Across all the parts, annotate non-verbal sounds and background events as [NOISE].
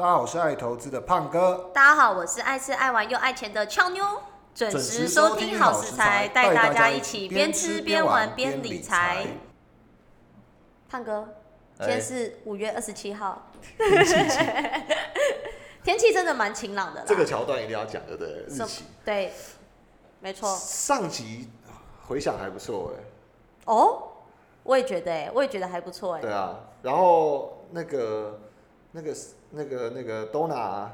大家好，我是爱投资的胖哥。大家好，我是爱吃爱玩又爱钱的俏妞，准准时时收收听好食食材，材带大家一起起边边吃边玩边理理财财。胖哥，今哎天是五月二十七号，天气晴天气真的蛮晴朗的啦。这个桥段一定要讲的，对日期。对，没错。上集回想还不错哎，哦，我也觉得哎，我也觉得还不错哎。对啊。然后那个那个那个那个 Donna，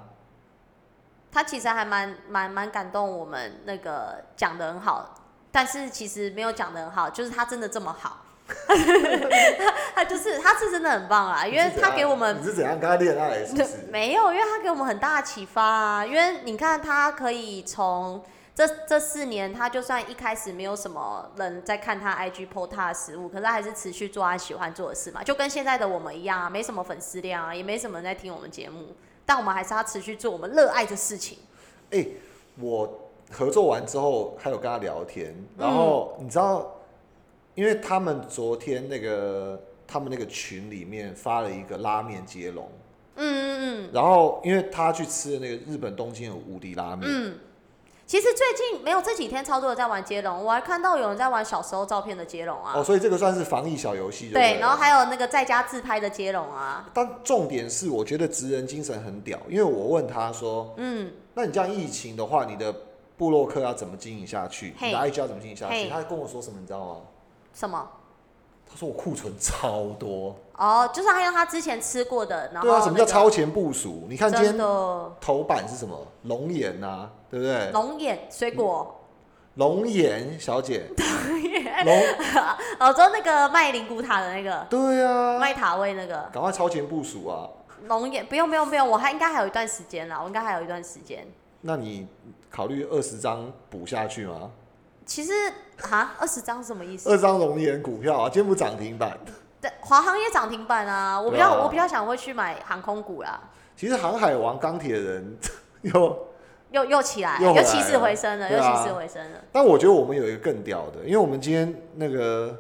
他其实还蛮蛮蛮感动我们那个讲的很好，但是其实没有讲的很好，就是他真的这么好。[LAUGHS] 他他就是他是真的很棒啊，因为他给我们你是怎样跟他恋爱？是不是？没有，因为他给我们很大的启发啊。因为你看，他可以从这这四年，他就算一开始没有什么人在看他 IG po 他的食物，可是他还是持续做他喜欢做的事嘛，就跟现在的我们一样啊，没什么粉丝量啊，也没什么人在听我们节目，但我们还是要持续做我们热爱的事情。哎、我合作完之后还有跟他聊天，然后你知道，因为他们昨天那个他们那个群里面发了一个拉面接龙，嗯嗯嗯然后因为他去吃的那个日本东京的无敌拉面，嗯。其实最近没有这几天超多人在玩接龙，我还看到有人在玩小时候照片的接龙啊。哦，所以这个算是防疫小游戏，对，不然后还有那个在家自拍的接龙啊。但重点是，我觉得职人精神很屌，因为我问他说，嗯，那你这样疫情的话，你的部落客要怎么经营下去？你的 IG 要怎么经营下去？嘿他跟我说什么，你知道吗？什么？他说我库存超多。哦，就是他用他之前吃过的，然后、对啊，什么叫超前部署？你看今天的头版是什么？龙眼呐，对不对？龙眼水果，龙眼小姐，[LAUGHS] 龙，[LAUGHS] 哦，就那个卖灵骨塔的那个对啊，卖塔位那个赶快超前部署啊！龙眼，不用不用不用，我还应该还有一段时间啦，我应该还有一段时间。那你考虑二十张补下去吗？其实啊，二十张是什么意思？二张龙眼股票啊，今天不涨停板。对，华航也涨停板啊，我比较、我比较想会去买航空股啦，其实航海王钢铁人又，又又起来，又起死回生了，又起死回生了。但我觉得我们有一个更屌的，因为我们今天那个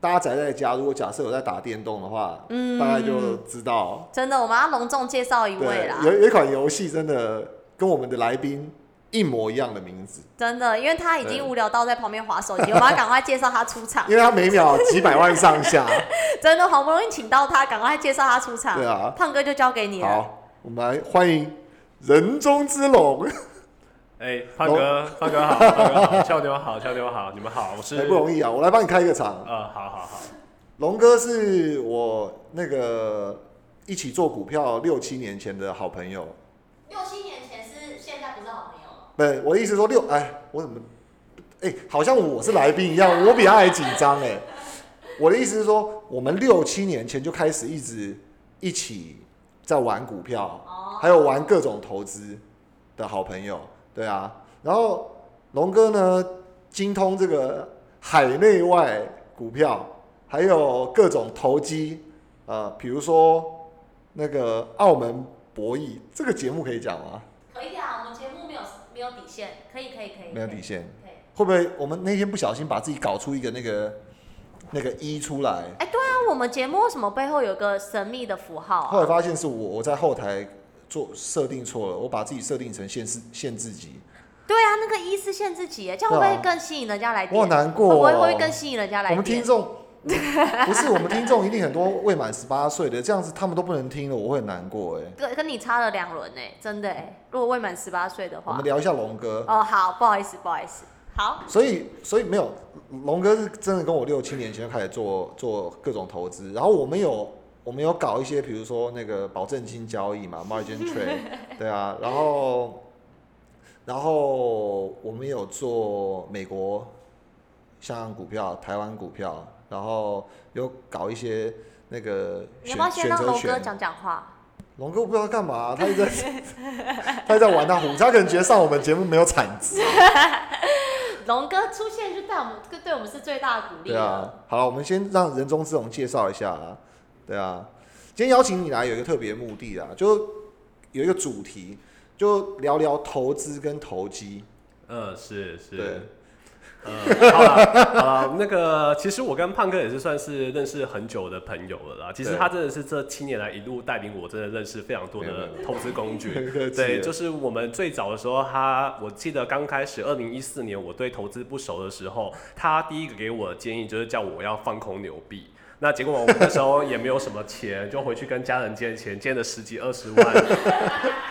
大家宅在家，如果假设有在打电动的话，嗯。大概就知道。真的，我们要隆重介绍一位，啦，有有一款游戏真的跟我们的来宾一模一样的名字，真的，因为他已经无聊到在旁边划手机，我们要赶快介绍他出场。[LAUGHS] 因为他每秒几百万上下。[LAUGHS] 真的好不容易请到他，赶快介绍他出场。对啊胖哥就交给你了。好，我们来欢迎人中之龙，[LAUGHS] 哎、胖哥，胖哥好，胖哥好，俏妞好，俏妞好，你们好，我是哎不容易啊，我来帮你开一个场。呃，好好好，龙哥是我那个一起做股票六七年前的好朋友，六七年前是，现在不是好朋友了。不是我的意思说六，哎，我怎么，哎，好像我是来宾一样，我比他还紧张哎。我的意思是说，我们六七年前就开始一直一起在玩股票，哦，还有玩各种投资的好朋友，对啊。然后龙哥呢，精通这个海内外股票，还有各种投机，呃，比如说那个澳门博弈，这个节目可以讲吗？可以啊，我们有底线，可以可以可以。没有底线，可以。会不会我们那天不小心把自己搞出一个那个那个一出来？哎，对啊，我们节目为什么背后有个神秘的符号啊？后来发现是我我在后台做设定错了，我把自己设定成限制限制级，对啊，那个一是限制级耶，这样会不会更吸引人家来我好？难过、哦。会不会会更吸引人家来我们听？众 [LAUGHS] 不是我们听众，一定很多未满十八岁的，这样子他们都不能听了，我会很难过哎。跟跟你差了两轮呢，真的哎。如果未满十八岁的话我们，聊一下龙哥，哦，好，不好意思，不好意思，好，所以所以没有龙哥是真的跟我六七年前就开始做做各种投资，然后我们有我们有搞一些，比如说那个保证金交易嘛，margin trade，[LAUGHS] 对啊，然后然后我们有做美国香港股票、台湾股票，然后有搞一些那个选你要不要先选择让龙哥权。讲讲话？龙哥不知道干嘛，他一直在他一直在玩他虎，他可能觉得上我们节目没有产值。[LAUGHS] 龙哥出现就对我们，对我们是最大的鼓励了。对啊，好了，我们先让人中之龙介绍一下啦。对啊，今天邀请你来有一个特别目的啊，就有一个主题，就聊聊投资跟投机。嗯，是对是，呃，好了好了，那个其实我跟胖哥也是算是认识很久的朋友了啦。其实他真的是这七年来一路带领我，真的认识非常多的投资工具。[LAUGHS] 对对，就是我们最早的时候，他我记得刚开始二零一四年我对投资不熟的时候，他第一个给我的建议就是叫我要放空牛币。那结果我们那时候也没有什么钱，就回去跟家人借钱，借了十几二十万，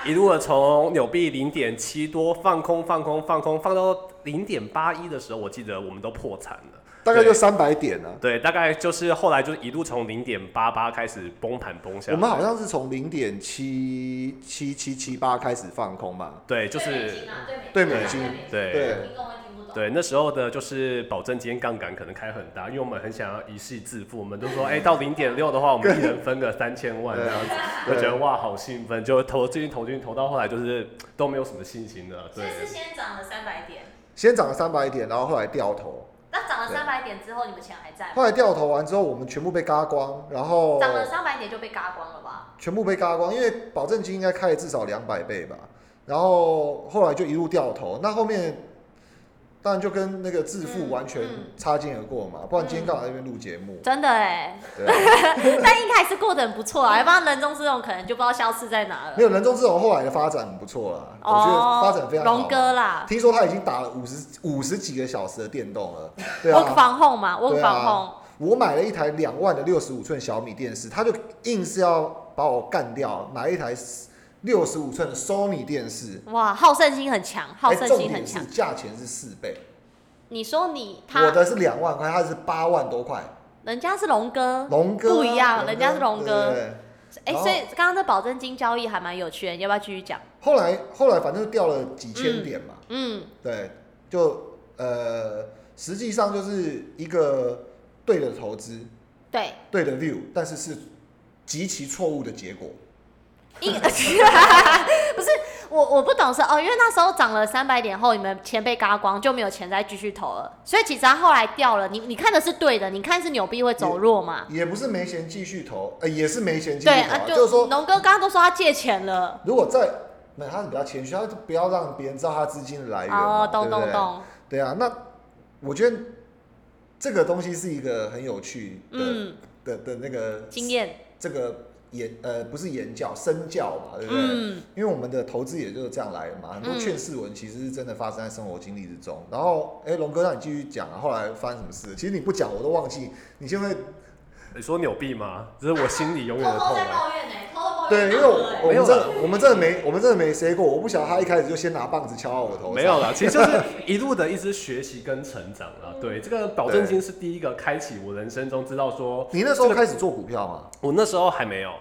一路的从纽币零点七多放空放空放空，放到零点八一的时候，我记得我们都破产了。大概就三百点啊。对，大概就是后来就是一路从零点八八开始崩盘崩下来。我们好像是从零点七七七七八开始放空嘛，对，就是对美金，对。对，那时候的就是保证金杠杆可能开很大，因为我们很想要一夕致富，我们都说，哎、到零点六的话，我们一人分个三千万这样子，对我觉得哇，好兴奋，就投最近投进投到后来就是都没有什么信心了，对所以。是先涨了三百点，先涨了三百点，然后后来掉头，那涨了三百点之后，你们钱还在吗？后来掉头完之后，我们全部被嘎光，然后涨了三百点就被嘎光了吧？全部被嘎光，因为保证金应该开了至少两百倍吧，然后后来就一路掉头，那后面当然就跟那个致富嗯完全嗯擦肩而过嘛，不然今天干嘛在那边录节目？真的哎，[LAUGHS] 但一开始过得很不错啊，[LAUGHS] 要不然人中之龙可能就不知道消失在哪了没。有人中之龙后来的发展很不错啦，我觉得发展非常龙哥啦听说他已经打了五十五十几个小时的电动了，对，work 啊。from home 嘛对 from 啊。我买了一台两万的六十五寸小米电视，他就硬是要把我干掉，买一台六十五寸的 Sony 电视，哇，好胜心很强，好哎胜心很强。价钱是四倍，你说你我，的是两万块，他是八万多块，人家是龙哥，龙哥啊不一样人家是龙哥。对哎，所以刚刚的保证金交易还蛮有趣的，你要不要继续讲？后来后来反正掉了几千点嘛，嗯，对，就呃，实际上就是一个对的投资，对，对的 view，但是是极其错误的结果。因 [LAUGHS] 不是我我不懂是哦，因为那时候涨了三百点后，你们钱被嘎光，就没有钱再继续投了，所以其实它后来掉了。你你看的是对的，你看是纽币会走弱嘛？也不是没钱继续投，呃，也是没钱继续投、对啊，就是说，龙哥刚刚都说他借钱了。如果在，那他是比较谦虚，他不要让别人知道他资金的来源嘛，哦，懂懂懂，对啊，那我觉得这个东西是一个很有趣的、嗯，的的那个经验，这个言呃不是言教身教嘛，对不对？嗯，因为我们的投资也就是这样来的嘛，很多嗯劝世文其实是真的发生在生活经历之中。然后，哎，龙哥让你继续讲啊，后来发生什么事？其实你不讲我都忘记，你现在你说扭臂吗？这是我心里永远的痛对，因为我我没有啦们真的我们真的没我们真的没 say 过，我不晓得他一开始就先拿棒子敲到我头上。没有啦，其实就是 [LAUGHS] 一路的一直学习跟成长啦。对，这个保证金是第一个开启我人生中知道说，你那时候开始做股票吗？我那时候还没有，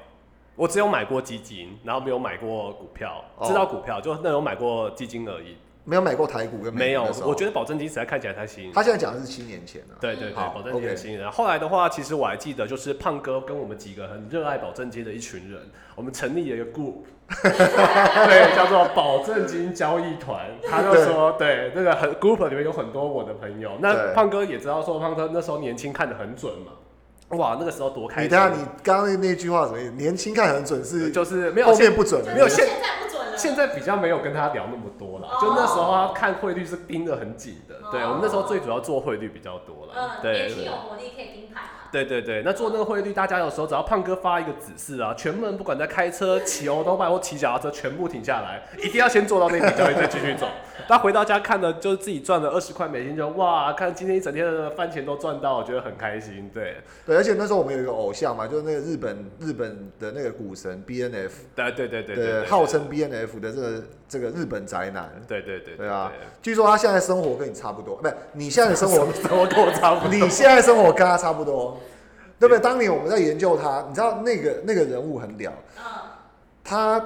我只有买过基金，然后没有买过股票，哦知道股票就那有买过基金而已，没有买过台股跟美没有我觉得保证金实在看起来太吸引。他现在讲的是七年前啊。对对对，保证金吸引人。后来的话，其实我还记得，就是胖哥跟我们几个很热爱保证金的一群人，我们成立了一个 group，[LAUGHS] 对，叫做保证金交易团。他就说，对，那个很 group 里面有很多我的朋友。那胖哥也知道说，胖哥那时候年轻看得很准嘛。哇，那个时候多开心！你等下，你刚刚那那句话什么意思？年轻看很准是，就是没有后现面不准了。没有现在现在比较没有跟他聊那么多了，哦就那时候他看汇率是盯得很紧的。对哦我们那时候最主要做汇率比较多了。嗯，对年轻对有活力可以盯盘。对对对，那做那个汇率，大家有时候只要胖哥发一个指示啊，全部人不管在开车、骑欧都拜或骑脚踏车，全部停下来，[LAUGHS] 一定要先做到那笔交易再继续走。他回到家看的就是自己赚了二十块美金，就哇，看今天一整天的饭钱都赚到，我觉得很开心。对，对，而且那时候我们有一个偶像嘛，就是那个日本日本的那个股神 B N F，对对对对对，对，号称 B N F 的这个这个日本宅男。对对对对啊，据说他现在生活跟你差不多，不是你现在的生活，生活跟我差不多。你现在生活跟他差不多，对不对？当年我们在研究他，你知道那个那个人物很屌，嗯，他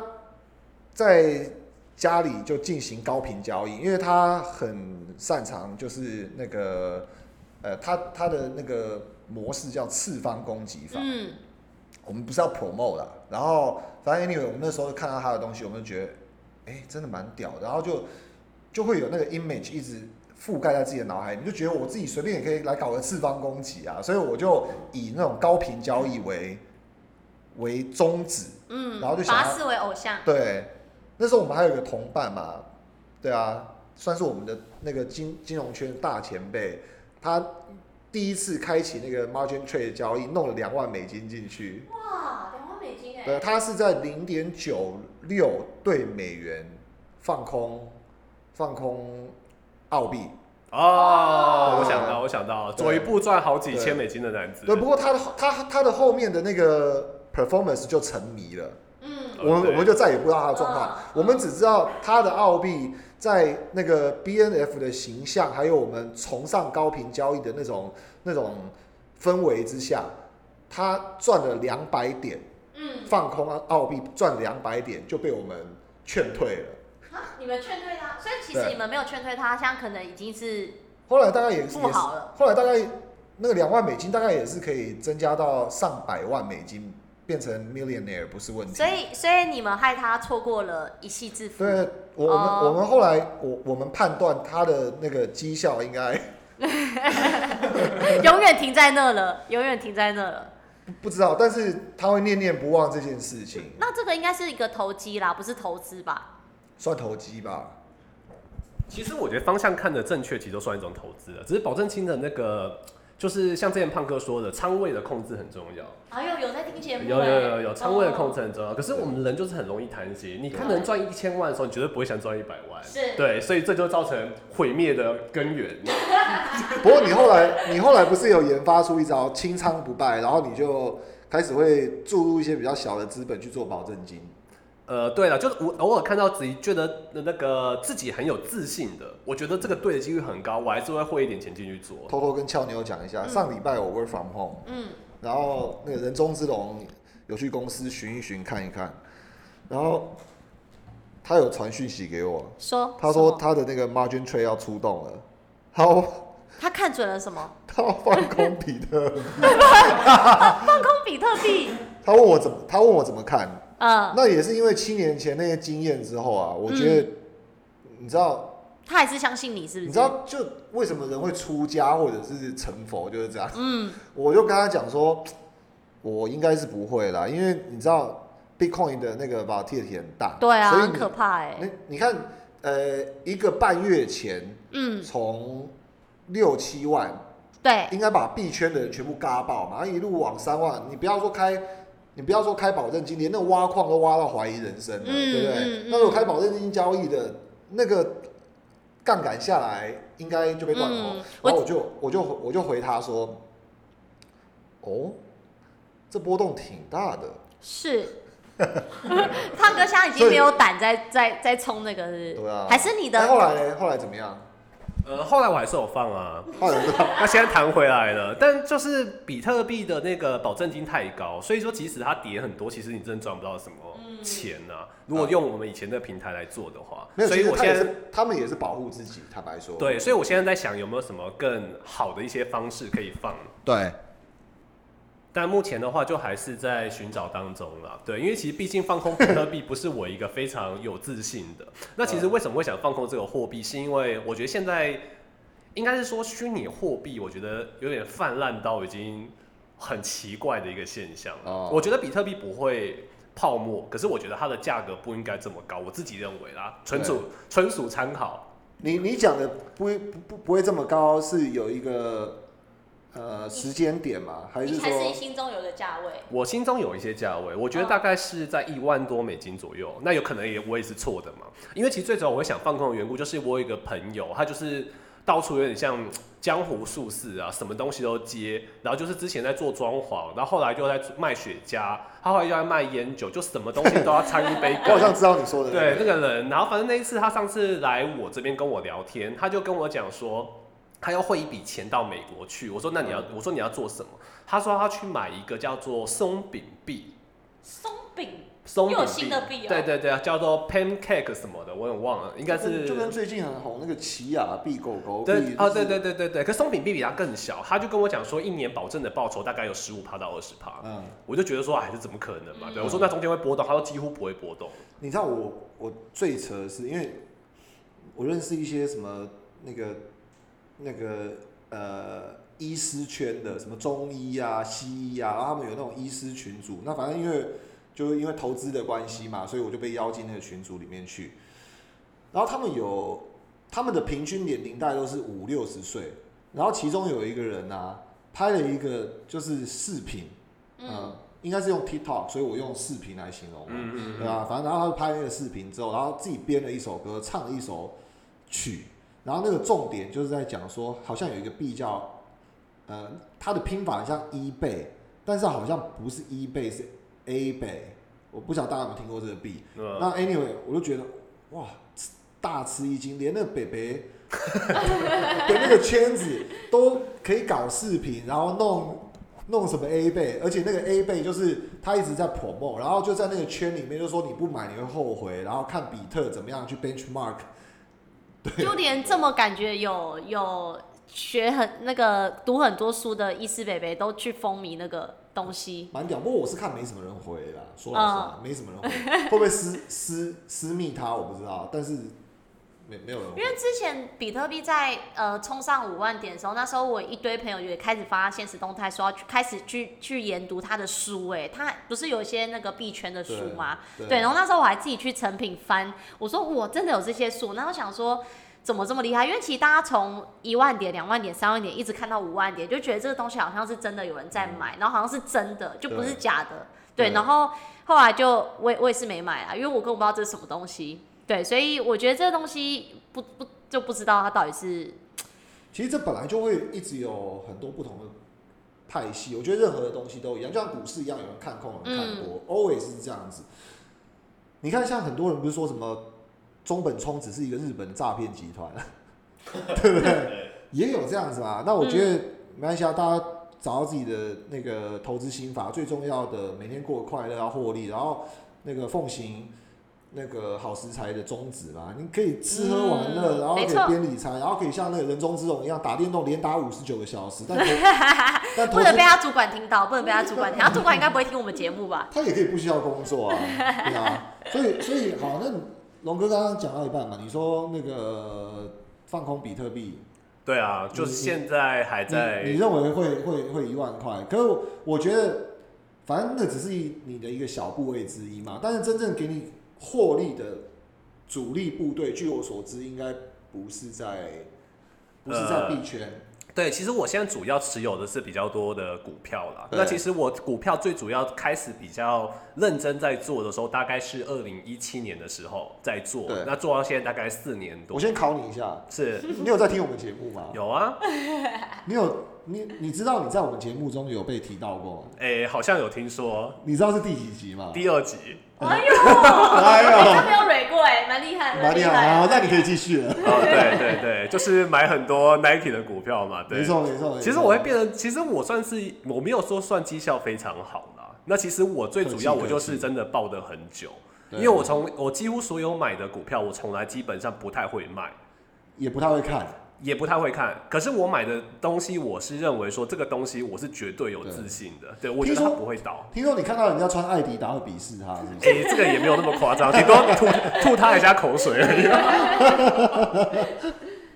在家里就进行高频交易，因为他很擅长就是那个呃，他他的那个模式叫次方攻击法。嗯，我们不是要 promote 啦，然后反正 anyway，我们那时候看到他的东西，我们就觉得，哎、真的蛮屌的，然后就就会有那个 image 一直覆盖在自己的脑海里，你就觉得我自己随便也可以来搞个次方攻击啊，所以我就以那种高频交易为为宗旨，嗯，然后就把他视为偶像。对，那时候我们还有一个同伴嘛，对啊，算是我们的那个金金融圈大前辈，他第一次开启那个 margin trade 交易，弄了两万美金进去。对，他是在零点九六对美元放空放空澳币。哦，我想到，我想到，对走一步赚好几千美金的男子。对，不过他的他他的后面的那个 performance 就沉迷了。嗯，我们我们就再也不知道他的状况嗯，我们只知道他的澳币在那个 B N F 的形象，还有我们崇尚高频交易的那种那种氛围之下，他赚了两百点，嗯，放空啊澳币赚两百点就被我们劝退了。啊，你们劝退他，所以其实对你们没有劝退他，现在可能已经是后来大概也是不好了。后来大概那个两万美金大概也是可以增加到上百万美金，变成 millionaire 不是问题。所以所以你们害他错过了一夕致富。对我我们、哦我们后来我我们判断他的那个绩效应该永远停在那了，永远停在那了。不不知道，但是他会念念不忘这件事情，那这个应该是一个投机啦，不是投资吧？算投机吧。其实我觉得方向看的正确，其实都算一种投资了。只是保证金的那个，就是像之前胖哥说的，仓位的控制很重要。哎呦，有在听节目、有有有有，仓位的控制。制很重要。可是我们人就是很容易贪心，你看能赚一千万的时候，你绝对不会想赚一百万。是对，所以这就造成毁灭的根源。[LAUGHS] 不过你后来你后来不是有研发出一招清仓不败，然后你就开始会注入一些比较小的资本去做保证金。呃，对了，就是我偶尔看到自己觉得那个自己很有自信的，我觉得这个对的几率很高，我还是会汇一点钱进去做。偷偷跟俏妞讲一下，嗯上礼拜我 work from home，嗯，然后那个人中之龙有去公司巡一巡看一看，然后他有传讯息给我，说他说他的那个 margin trade 要出动了，好他看准了什么？[LAUGHS] 他要放空比特币，[LAUGHS] 放空比特币。他问我怎么，他问我怎么看，嗯，那也是因为七年前那些经验之后啊，我觉得，你知道，他还是相信你，是不是？你知道就为什么人会出家或者是成佛就是这样，嗯，我就跟他讲说，我应该是不会啦，因为你知道 Bitcoin 的那个 volatility 很大，对啊，很所以你可怕哎、你你看，呃，一个半月前嗯，从六七万，对，应该把币圈的人全部嘎爆嘛，然后一路往三万，你不要说开，你不要说开保证金，连那挖矿都挖到怀疑人生了，嗯对不对？那如果开保证金交易的那个杠杆下来，应该就被断了。嗯然后我就我就我就回他说，哦，这波动挺大的，是。胖哥现在已经没有胆再再再冲那个是不是，对啊还是你的后来呢？后来怎么样？呃，后来我还是有放啊。[LAUGHS] 那现在弹回来了，但就是比特币的那个保证金太高，所以说即使它跌很多，其实你真的赚不到什么钱啊。如果用我们以前的平台来做的话，没有，所以我其实他也现在是，他们也是保护自己。坦白说，对，所以我现在在想有没有什么更好的一些方式可以放。对，但目前的话，就还是在寻找当中了。对，因为其实毕竟放空比特币不是我一个非常有自信的。那其实为什么会想放空这个货币，是因为我觉得现在应该是说虚拟货币，我觉得有点泛滥到已经很奇怪的一个现象我觉得比特币不会泡沫，可是我觉得它的价格不应该这么高，我自己认为啦，纯属纯属参考。你你讲的不会不不不会这么高，是有一个呃时间点嘛？还是你还是你说心中有的价位？我心中有一些价位，我觉得大概是在一万多美金左右。那有可能也我也是错的嘛，因为其实最主要我会想放空的缘故，就是我有一个朋友，他就是到处有点像江湖术士啊，什么东西都接，然后就是之前在做装潢，然后后来就在卖雪茄，他后来又在卖烟酒，就什么东西都要掺一杯我好像。知道你说的、对，那个人，然后反正那一次他上次来我这边跟我聊天，他就跟我讲说。他要汇一笔钱到美国去，我说那你要，我说你要做什么？他说他去买一个叫做松饼币，松饼松饼又有新的币对对对对，叫做 pancake 什么的，我也忘了，应该是就跟最近很红那个奇亚币、狗狗币对就是哦对对对对对，可松饼币比它更小，他就跟我讲说一年保证的报酬大概有十五趴到二十趴，嗯，我就觉得说哎这怎么可能嘛？对，嗯我说那中间会波动，他说几乎不会波动。你知道我我最扯的是，因为我认识一些什么那个那个呃医师圈的，什么中医啊、西医啊，然后他们有那种医师群组。那反正因为就因为投资的关系嘛，所以我就被邀进那个群组里面去。然后他们有他们的平均年龄大概都是五六十岁，然后其中有一个人呢、啊、拍了一个就是视频，嗯、嗯，应该是用 TikTok，所以我用视频来形容嘛。嗯嗯对啊，反正然后他就拍那个视频之后，然后自己编了一首歌，唱了一首曲，然后那个重点就是在讲说，好像有一个币叫，呃，它的拼法很像 e 倍，但是好像不是 e 倍，是 A 倍，我不晓得大家有没有听过这个币。嗯，那 anyway，我就觉得哇，大吃一惊，连那个北北 [LAUGHS] 的那个圈子都可以搞视频，然后弄弄什么 A 倍，而且那个 A 倍就是他一直在 promote，然后就在那个圈里面就说你不买你会后悔，然后看比特怎么样去 benchmark，就连这么感觉有有学很那个读很多书的医师北北都去风靡那个东西。蛮屌。不过我是看没什么人回啦，说老实话，没什么人回，会不会私私私密他我不知道，但是没没有人因为之前比特币在呃冲上五万点的时候，那时候我一堆朋友也开始发现实动态，说要去开始去去研读他的书、哎，他不是有一些那个币圈的书吗？对对，然后那时候我还自己去成品翻，我说我真的有这些书，然后想说怎么这么厉害？因为其实大家从一万点、两万点、三万点一直看到五万点，就觉得这个东西好像是真的有人在买，然后好像是真的，就不是假的。对，对然后后来就我也我也是没买啊，因为我根本不知道这是什么东西。对，所以我觉得这个东西不不就不知道它到底是其实这本来就会一直有很多不同的派系，我觉得任何的东西都一样，就像股市一样，有人看空，有人看多、a l w a y s 是这样子。你看，像很多人不是说什么中本聪只是一个日本诈骗集团，[LAUGHS] 对不对？也有这样子嘛。那我觉得没关系啊，大家找到自己的那个投资心法，最重要的每天过得快乐，要获利，然后那个奉行那个好食材的宗旨嘛，你可以吃喝玩乐，嗯然后可以边理财，然后可以像那个人中之龙一样打电动连打五十九个小时，但 [LAUGHS] 投但不能被他主管听到，不能被他主管听，他主管应该不会听我们节目吧？他也可以不需要工作啊，对啊，所以所以好，那龙哥刚刚讲到一半嘛，你说那个放空比特币，对啊，就是你现在还在你你认为会会会一万块？可是我我觉得，反正那只是一你的一个小部位之一嘛。但是真正给你获利的主力部队，据我所知，应该不是在不是在呃币圈。对，其实我现在主要持有的是比较多的股票啦。那其实我股票最主要开始比较认真在做的时候，大概是二零一七年的时候在做对。那做到现在大概四年多我。先考你一下，是你有在听我们节目吗？有啊，你有你你知道你在我们节目中有被提到过吗？诶、好像有听说你知道是第几集吗？第二集。哎呦，[LAUGHS] 哎呦他没有蕊过哎，蛮厉害，蛮厉害啊！那你可以继续了。哦，对对对，就是买很多 Nike [LAUGHS] 的股票嘛。对，没错没错。没错其实我会变得，其实我算是我没有说算绩效非常好啦。那其实我最主要我就是真的抱得很久，对因为我从我几乎所有买的股票，我从来基本上不太会卖，也不太会看。也不太会看。可是我买的东西，我是认为说这个东西我是绝对有自信的，对我觉得它不会倒。听说你看到人家穿艾迪达会鄙视他，是不是？哎、这个也没有那么夸张，顶多吐吐他一下口水而已。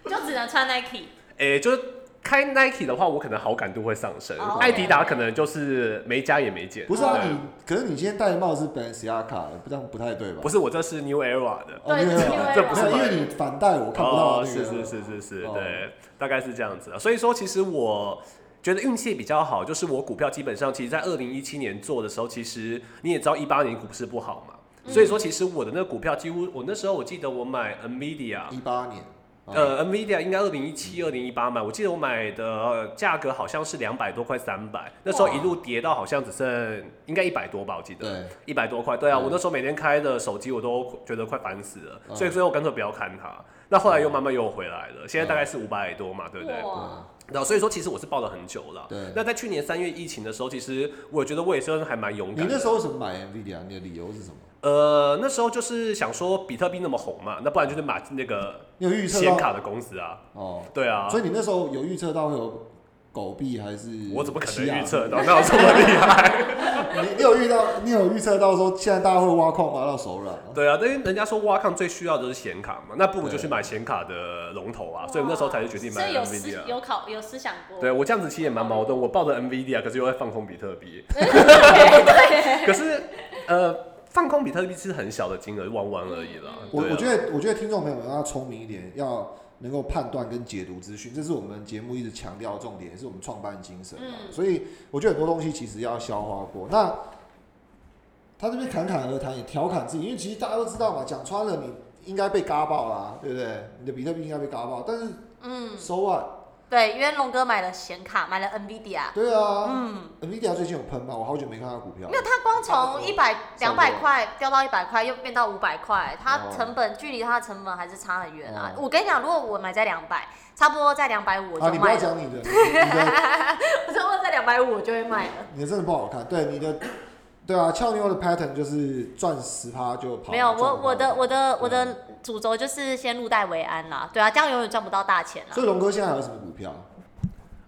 [LAUGHS] 就只能穿 Nike。哎、就是开 Nike 的话，我可能好感度会上升。哦艾迪达可能就是没加也没减。不是啊，你可是你今天戴的帽子是 Balenciaga，不这样不太对吧？不是我这是 New Era 的。哦，对这不是因为你反戴我看不到哦，那个。是是是是是，哦对，大概是这样子啊。所以说，其实我觉得运气比较好，就是我股票基本上，其实在二零一七年做的时候，其实你也知道一八年股市不好嘛，所以说其实我的那个股票几乎，我那时候我记得我买 Nvidia。一八年，哦呃，NVIDIA 应该二零一七、二零一八买，我记得我买的呃价格好像是两百多块、三百，那时候一路跌到好像只剩应该一百多吧，我记得。对，一百多块，对啊，嗯我那时候每天开的手机我都觉得快烦死了，嗯所以最后干脆不要看它。那后来又慢慢又回来了，现在大概是五百多嘛，对不对？哇，然后所以说其实我是抱了很久了。对那在去年三月疫情的时候，其实我觉得我也算是还蛮勇你敢的。那时候为什么买 Nvidia？你的理由是什么？呃，那时候就是想说比特币那么红嘛，那不然就是买那个你有预测到显卡的公司啊。哦？对啊，所以你那时候有预测到会有狗币还是？我怎么可能预测到？那有这么厉害？[LAUGHS] 你你有遇到，你有预测到说现在大家会挖矿挖到手软吗？对啊，因为人家说挖矿最需要的是显卡嘛，那不如就去买显卡的龙头啊，所以我那时候才是决定买所以有思 NVIDIA。有考有思想过。对我这样子其实也蛮矛盾，我抱着 NVIDIA，可是又在放空比特币。[LAUGHS] 对对，可是呃，放空比特币是很小的金额，玩玩而已啦。我啊我觉得，我觉得听众朋友们要聪明一点，要能够判断跟解读资讯，这是我们节目一直强调的重点，也是我们创办精神嘛。嗯所以我觉得很多东西其实要消化过。那他这边侃侃而谈，也调侃自己，因为其实大家都知道嘛，讲穿了你应该被嘎爆啦，对不对？你的比特币应该被嘎爆，但是嗯，so what？对，因为龙哥买了显卡，买了 NVIDIA，对啊，嗯，NVIDIA 最近有喷吗？我好久没看到股票没有它光从一百两百块掉到一百块，又变到五百块，它哦成本距离它的成本还是差很远啊。哦我跟你讲，如果我买在两百，差不多在两百五我啊，你不要就卖了。讲你的，[LAUGHS] 我差不多在两百五我就会卖了。你的真的不好看。对你的，对啊，俏妞的 pattern 就是赚十趴就跑。没有，我我的我的我的主轴就是先入袋为安啦。对啊，这样永远赚不到大钱啦所。以龙哥现在还有什么股票？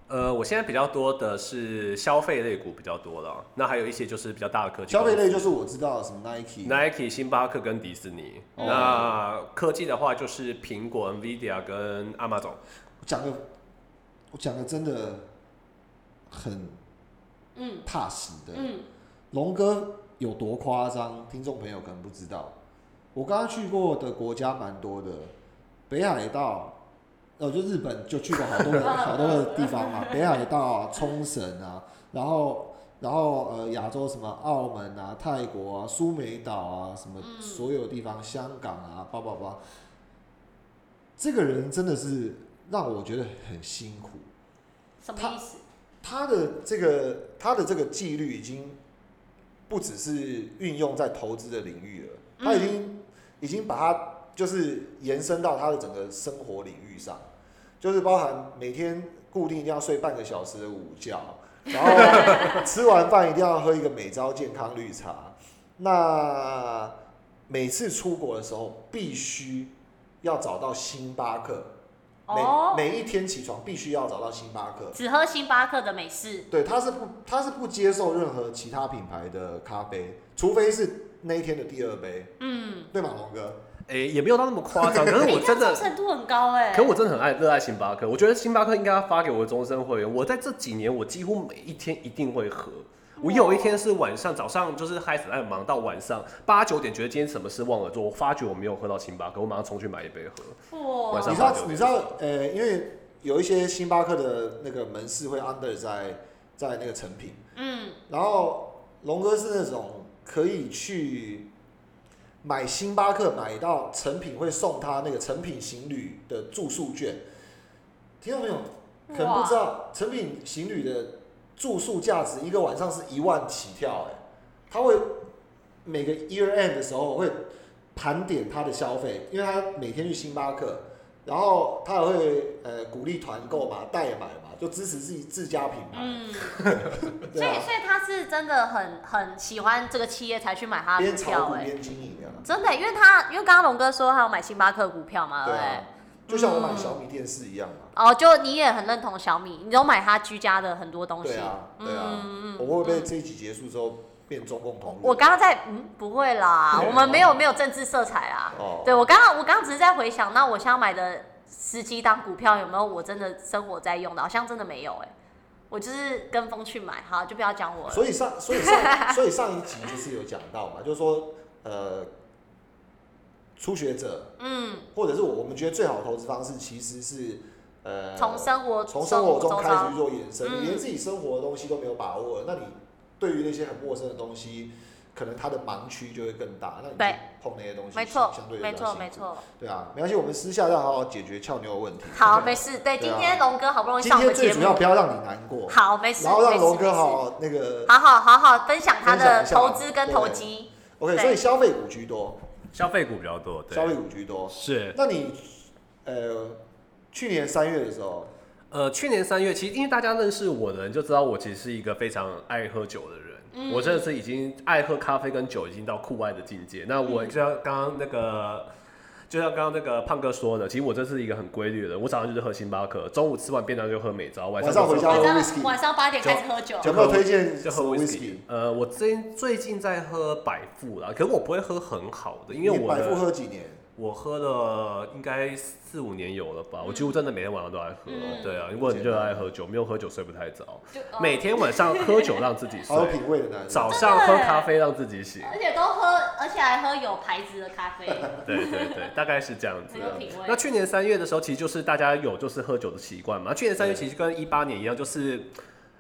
呃，我现在比较多的是消费类股比较多了，那还有一些就是比较大的科技消。费类就是我知道什么 Nike，Nike、星巴克跟迪士尼。哦那科技的话就是苹果、NVIDIA 跟 Amazon。我讲的我讲的真的很嗯踏实的。嗯，龙哥有多夸张，听众朋友可能不知道。我刚刚去过的国家蛮多的，北海道，呃，就日本就去过好多个 [LAUGHS] 好多的地方嘛，北海道啊、冲绳啊，然后然后呃亚洲什么澳门啊、泰国啊、苏梅岛啊，什么嗯所有地方，香港啊，叭叭叭。这个人真的是让我觉得很辛苦。什么意思？他的这个他的这个纪律已经不只是运用在投资的领域了，他已经、已经把它就是延伸到他的整个生活领域上，就是包含每天固定一定要睡半个小时的午觉，[LAUGHS] 然后吃完饭一定要喝一个美招健康绿茶，那每次出国的时候必须要找到星巴克。每、哦，每一天起床必须要找到星巴克，只喝星巴克的美式。对，他是不，他是不接受任何其他品牌的咖啡，除非是那一天的第二杯，嗯，对吗，龙哥？诶、也没有到那么夸张，[LAUGHS] 可是我真的忠诚度很高哎。可我真的很爱热爱星巴克，我觉得星巴克应该要发给我的终身会员。我在这几年，我几乎每一天一定会喝。我有一天是晚上，早上就是嗨死在忙，到晚上八九点，觉得今天什么事忘了做，我发觉我没有喝到星巴克，我马上冲去买一杯喝。哇晚上你知道你知道，呃，因为有一些星巴克的那个门市会 under 在在那个成品，嗯，然后龙哥是那种可以去买星巴克买到成品会送他那个成品行旅的住宿券，听到没有？可能不知道成品行旅的住宿价值一个晚上是一万起跳，哎，他会每个 year end 的时候会盘点他的消费，因为他每天去星巴克，然后他也会呃鼓励团购嘛、代买嘛，就支持自己自家品牌，嗯，[LAUGHS] 啊所以，所以他是真的很很喜欢这个企业才去买他的边炒股票哎、股边经营啊。真的，因为他因为刚刚龙哥说他有买星巴克股票嘛，对不对？对啊，就像我买小米电视一样嘛。哦，就你也很认同小米，你有买他居家的很多东西。对啊，对啊。嗯我会不会这一集结束之后变中共同路？我刚刚在嗯，不会啦，对我们没有没有政治色彩啊。哦，对我刚刚我刚刚只是在回想，那我现在买的十几档股票有没有我真的生活在用的？好像真的没有哎、我就是跟风去买，好就不要讲我了。所以上所以上所以上一集就是有讲到嘛，就是说呃，初学者嗯，或者是我我们觉得最好的投资方式其实是呃从生活从生活中开始去做延伸，嗯你连自己生活的东西都没有把握，那你对于那些很陌生的东西，可能他的盲区就会更大，那你碰那些东西，没错相对，就没错没错。对啊，没关系，我们私下要好好解决俏妞的问题。好，没事。对，今天龙哥好不容易今上我们节目天最主要，不要让你难过，好，没事。然后让龙哥好好那个好好好好分享他的投资跟投机。OK，所以消费股居多，消费股比较多，对，消费股居多。是。那你呃，去年三月的时候，呃，去年三月，其实因为大家认识我的人就知道我其实是一个非常爱喝酒的人。嗯我真的是已经爱喝咖啡跟酒，已经到酷爱的境界。那我就像刚刚那个，就像刚刚那个胖哥说的，其实我这是一个很规律的人。我早上就是喝星巴克，中午吃完便当就喝美招，晚上晚上回家喝晚 whisky 上晚上八点开始喝酒。有没有推荐就喝什么 whisky。呃，我最最近在喝百富啦，可是我不会喝很好的，因为我你百富喝几年？我喝了应该四五年有了吧，我几乎真的每天晚上都爱喝。嗯对啊，因为我很热爱喝酒，没有喝酒睡不太着。就哦每天晚上喝酒让自己睡好有，品味的男人。早上喝咖啡让自己醒。而且都喝而且还喝有牌子的咖啡，[LAUGHS] 对对对，大概是这样子很。有品味。那去年三月的时候，其实就是大家有就是喝酒的习惯嘛。去年三月其实跟一八年一样，就是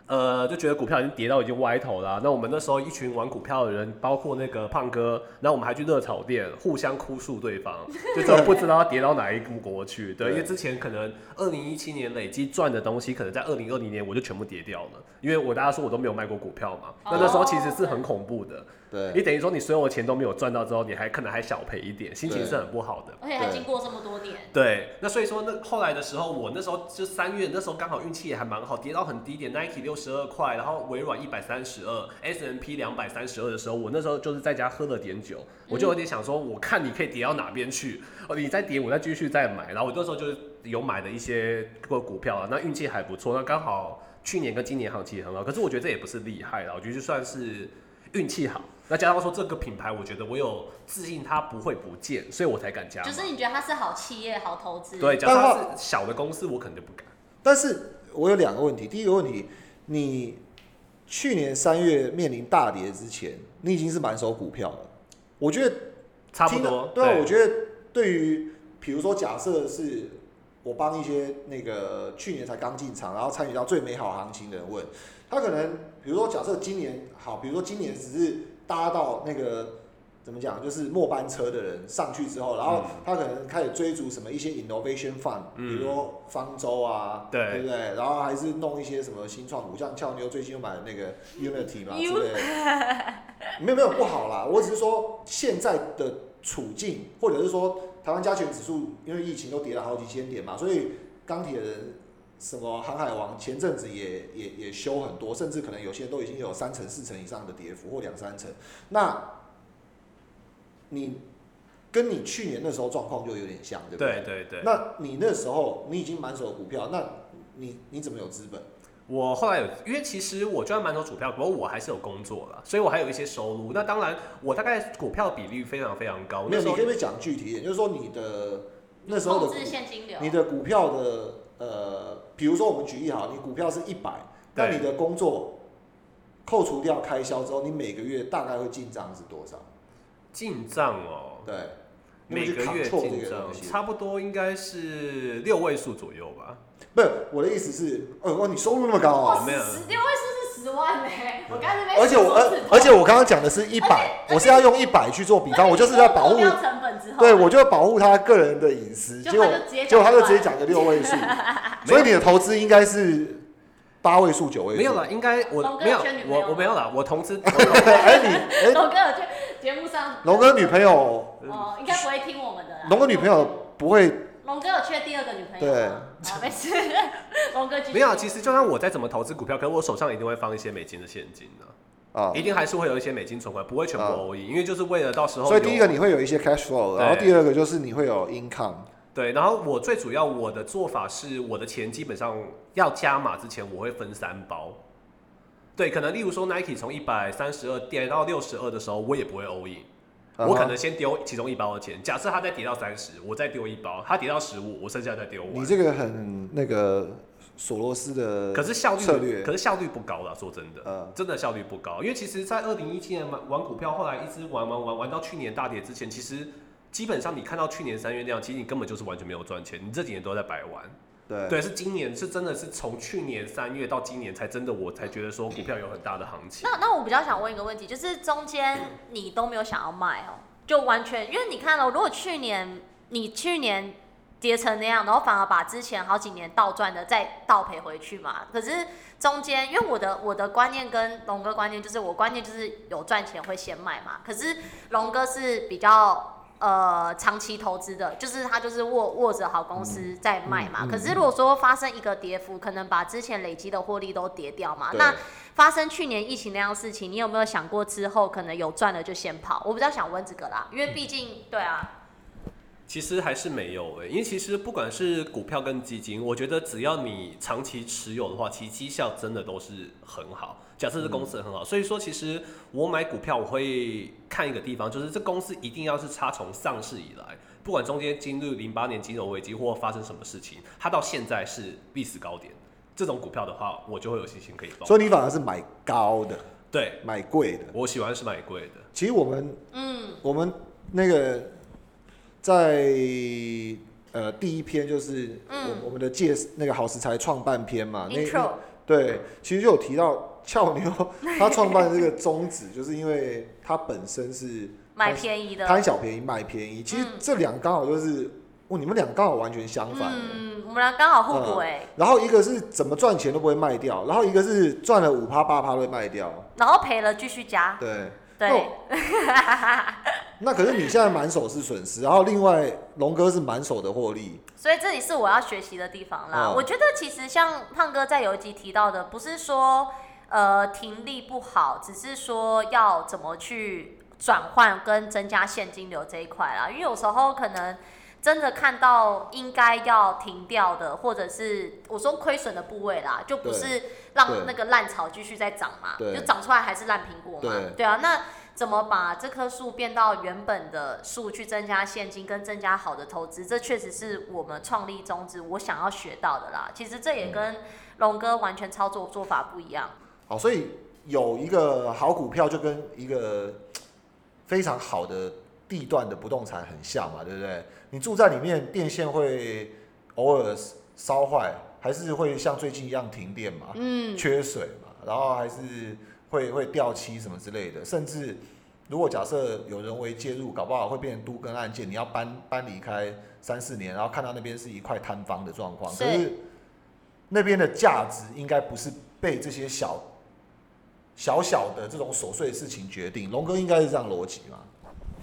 呃就觉得股票已经跌到已经歪头了啊、那我们那时候一群玩股票的人，包括那个胖哥，然后我们还去热炒店互相哭诉对方，[LAUGHS] 就真的不知道要跌到哪一国去。对，对因为之前可能二零一七年累积赚的东西，可能在二零二零年我就全部跌掉了，因为我大家说我都没有卖过股票嘛，那那时候其实是很恐怖的。对，你等于说你所有的钱都没有赚到之后，你还可能还小赔一点，心情是很不好的。而且还经过这么多年，对，那所以说那后来的时候，我那时候就三月，那时候刚好运气也还蛮好，跌到很低点，Nike 六十二块，然后微软一百三十二，S N P 两百三十二的时候，我那时候就是在家喝了点酒，我就有点想说，我看你可以跌到哪边去，哦，你再跌，我再继续再买，然后我那时候就是有买了一些个股票啊，那运气还不错，那刚好去年跟今年行情也很好，可是我觉得这也不是厉害啦，我觉得就算是运气好。那加上说这个品牌，我觉得我有自信它不会不见，所以我才敢加码。就是你觉得它是好企业、好投资，对，假设它是小的公司，我肯定就不敢。但是我有两个问题，第一个问题，你去年三月面临大跌之前，你已经是满手股票了，我觉得差不多。对啊，我觉得对于比如说假设是我帮一些那个去年才刚进场，然后参与到最美好行情的人问，他可能比如说假设今年好，比如说今年只是搭到那个怎么讲，就是末班车的人上去之后，然后他可能开始追逐什么一些 innovation fund，、嗯比如说方舟啊，对对不对？然后还是弄一些什么新创股，像俏妞最近又买了那个 Unity 嘛之类的，没有没有不好啦，我只是说现在的处境，或者是说台湾加权指数因为疫情都跌了好几千点嘛，所以钢铁人。什么航海王前阵子也也也修很多，甚至可能有些都已经有三成、四成以上的跌幅，或两三成。那你跟你去年那时候状况就有点像，对不对对对。那你那时候你已经满手股票，那你你怎么有资本？我后来有，因为其实我就算满手股票，不过我还是有工作了，所以我还有一些收入。那当然，我大概股票比率非常非常高。没有，那你可不可以讲具体一点？就是说你的那时候的控制现金流，你的股票的呃，比如说我们举例好，你股票是一百，那你的工作扣除掉开销之后，你每个月大概会进账是多少？进账哦，对，你有没有去每个月 control 这进账个东西差不多应该是六位数左右吧。不是我的意思是，哦哦，你收入那么高哇，哦，没有位数是十万呢，我刚才那边而且我而而且我刚刚讲的是一百，我是要用一百去做比方，我就是要保护成本之后，对，我就要保护他个人的隐私，就结果他就直接讲结果他就直接讲个六位数，[LAUGHS] 所以你的投资应该是八位数、九位数。没有啦，应该我没有我我没有了，我投资 [LAUGHS] 哎，你哎，龙哥有去节目上，龙哥女朋友，哦，应该不会听我们的。龙哥女朋友不会龙哥有缺第二个女朋友对吗？好，没事。[LAUGHS] 龙哥没有啊。其实就算我再怎么投资股票，可是我手上一定会放一些美金的现金的，啊一，定还是会有一些美金存款，不会全部啊 all in，因为就是为了到时候。所以第一个你会有一些 cash flow，然后第二个就是你会有 income。对，然后我最主要我的做法是，我的钱基本上要加码之前，我会分三包。对，可能例如说 Nike 从一百三十二跌到六十二的时候，我也不会 all in，我可能先丢其中一包的钱。假设它再跌到三十，我再丢一包；它跌到十五，我剩下再丢完。你这个很那个索罗斯的，可是效策略率，可是效率不高啦，说真的，嗯真的效率不高。因为其实，在二零一七年玩玩股票，后来一直玩玩玩玩到去年大跌之前，其实基本上你看到去年三月那样，其实你根本就是完全没有赚钱，你这几年都在白玩。对对，是今年是真的是从去年三月到今年才真的我才觉得说股票有很大的行情。那那我比较想问一个问题，就是中间你都没有想要卖哦，就完全因为你看哦，如果去年你去年跌成那样，然后反而把之前好几年倒赚的再倒赔回去嘛，可是中间因为我的我的观念跟龙哥观念就是我观念就是有赚钱会先卖嘛，可是龙哥是比较。呃，长期投资的，就是他就是握握着好公司在卖嘛。嗯嗯可是如果说发生一个跌幅，可能把之前累积的获利都跌掉嘛。那发生去年疫情那样事情，你有没有想过之后可能有赚了就先跑？我比较想问这个啦，因为毕竟对啊，其实还是没有诶、因为其实不管是股票跟基金，我觉得只要你长期持有的话，其实绩效真的都是很好。假设这公司很好，所以说其实我买股票我会看一个地方，就是这公司一定要是它从上市以来，不管中间经历零八年金融危机或发生什么事情，它到现在是历史高点，这种股票的话，我就会有信心可以报。所以你反而是买高的，对，买贵的。我喜欢是买贵的。其实我们嗯，我们那个在呃第一篇就是我、嗯。我们的介那个好食材创办篇嘛，那对，其实就有提到俏妞 [LAUGHS] 她创办这个宗旨，就是因为她本身是买便宜的，贪小便宜卖便宜，其实嗯。这两个刚好就是，哦，你们俩刚好完全相反。嗯，我们俩刚好互补哎、然后一个是怎么赚钱都不会卖掉，然后一个是赚了五趴八趴都会卖掉。然后赔了继续加，对，对，[LAUGHS] 那可是你现在满手是损失，然后另外龙哥是满手的获利。所以这里是我要学习的地方啦。嗯我觉得其实像胖哥在有一集提到的，不是说呃停利不好，只是说要怎么去转换跟增加现金流这一块啦。因为有时候可能真的看到应该要停掉的，或者是我说亏损的部位啦，就不是让那个烂草继续在长嘛，对就长出来还是烂苹果嘛。对对啊，那怎么把这棵树变到原本的树，去增加现金跟增加好的投资，这确实是我们创立宗旨，我想要学到的啦。其实这也跟龙哥完全操作做法不一样。好，所以有一个好股票就跟一个非常好的地段的不动产很像嘛，对不对？你住在里面，电线会偶尔烧坏，还是会像最近一样停电嘛，嗯，缺水嘛，然后还是会会掉漆什么之类的，甚至如果假设有人为介入，搞不好会变成都更案件，你要搬搬离开三四年，然后看到那边是一块摊方的状况，可是那边的价值应该不是被这些小小小的这种琐碎的事情决定。龙哥应该是这样逻辑嘛？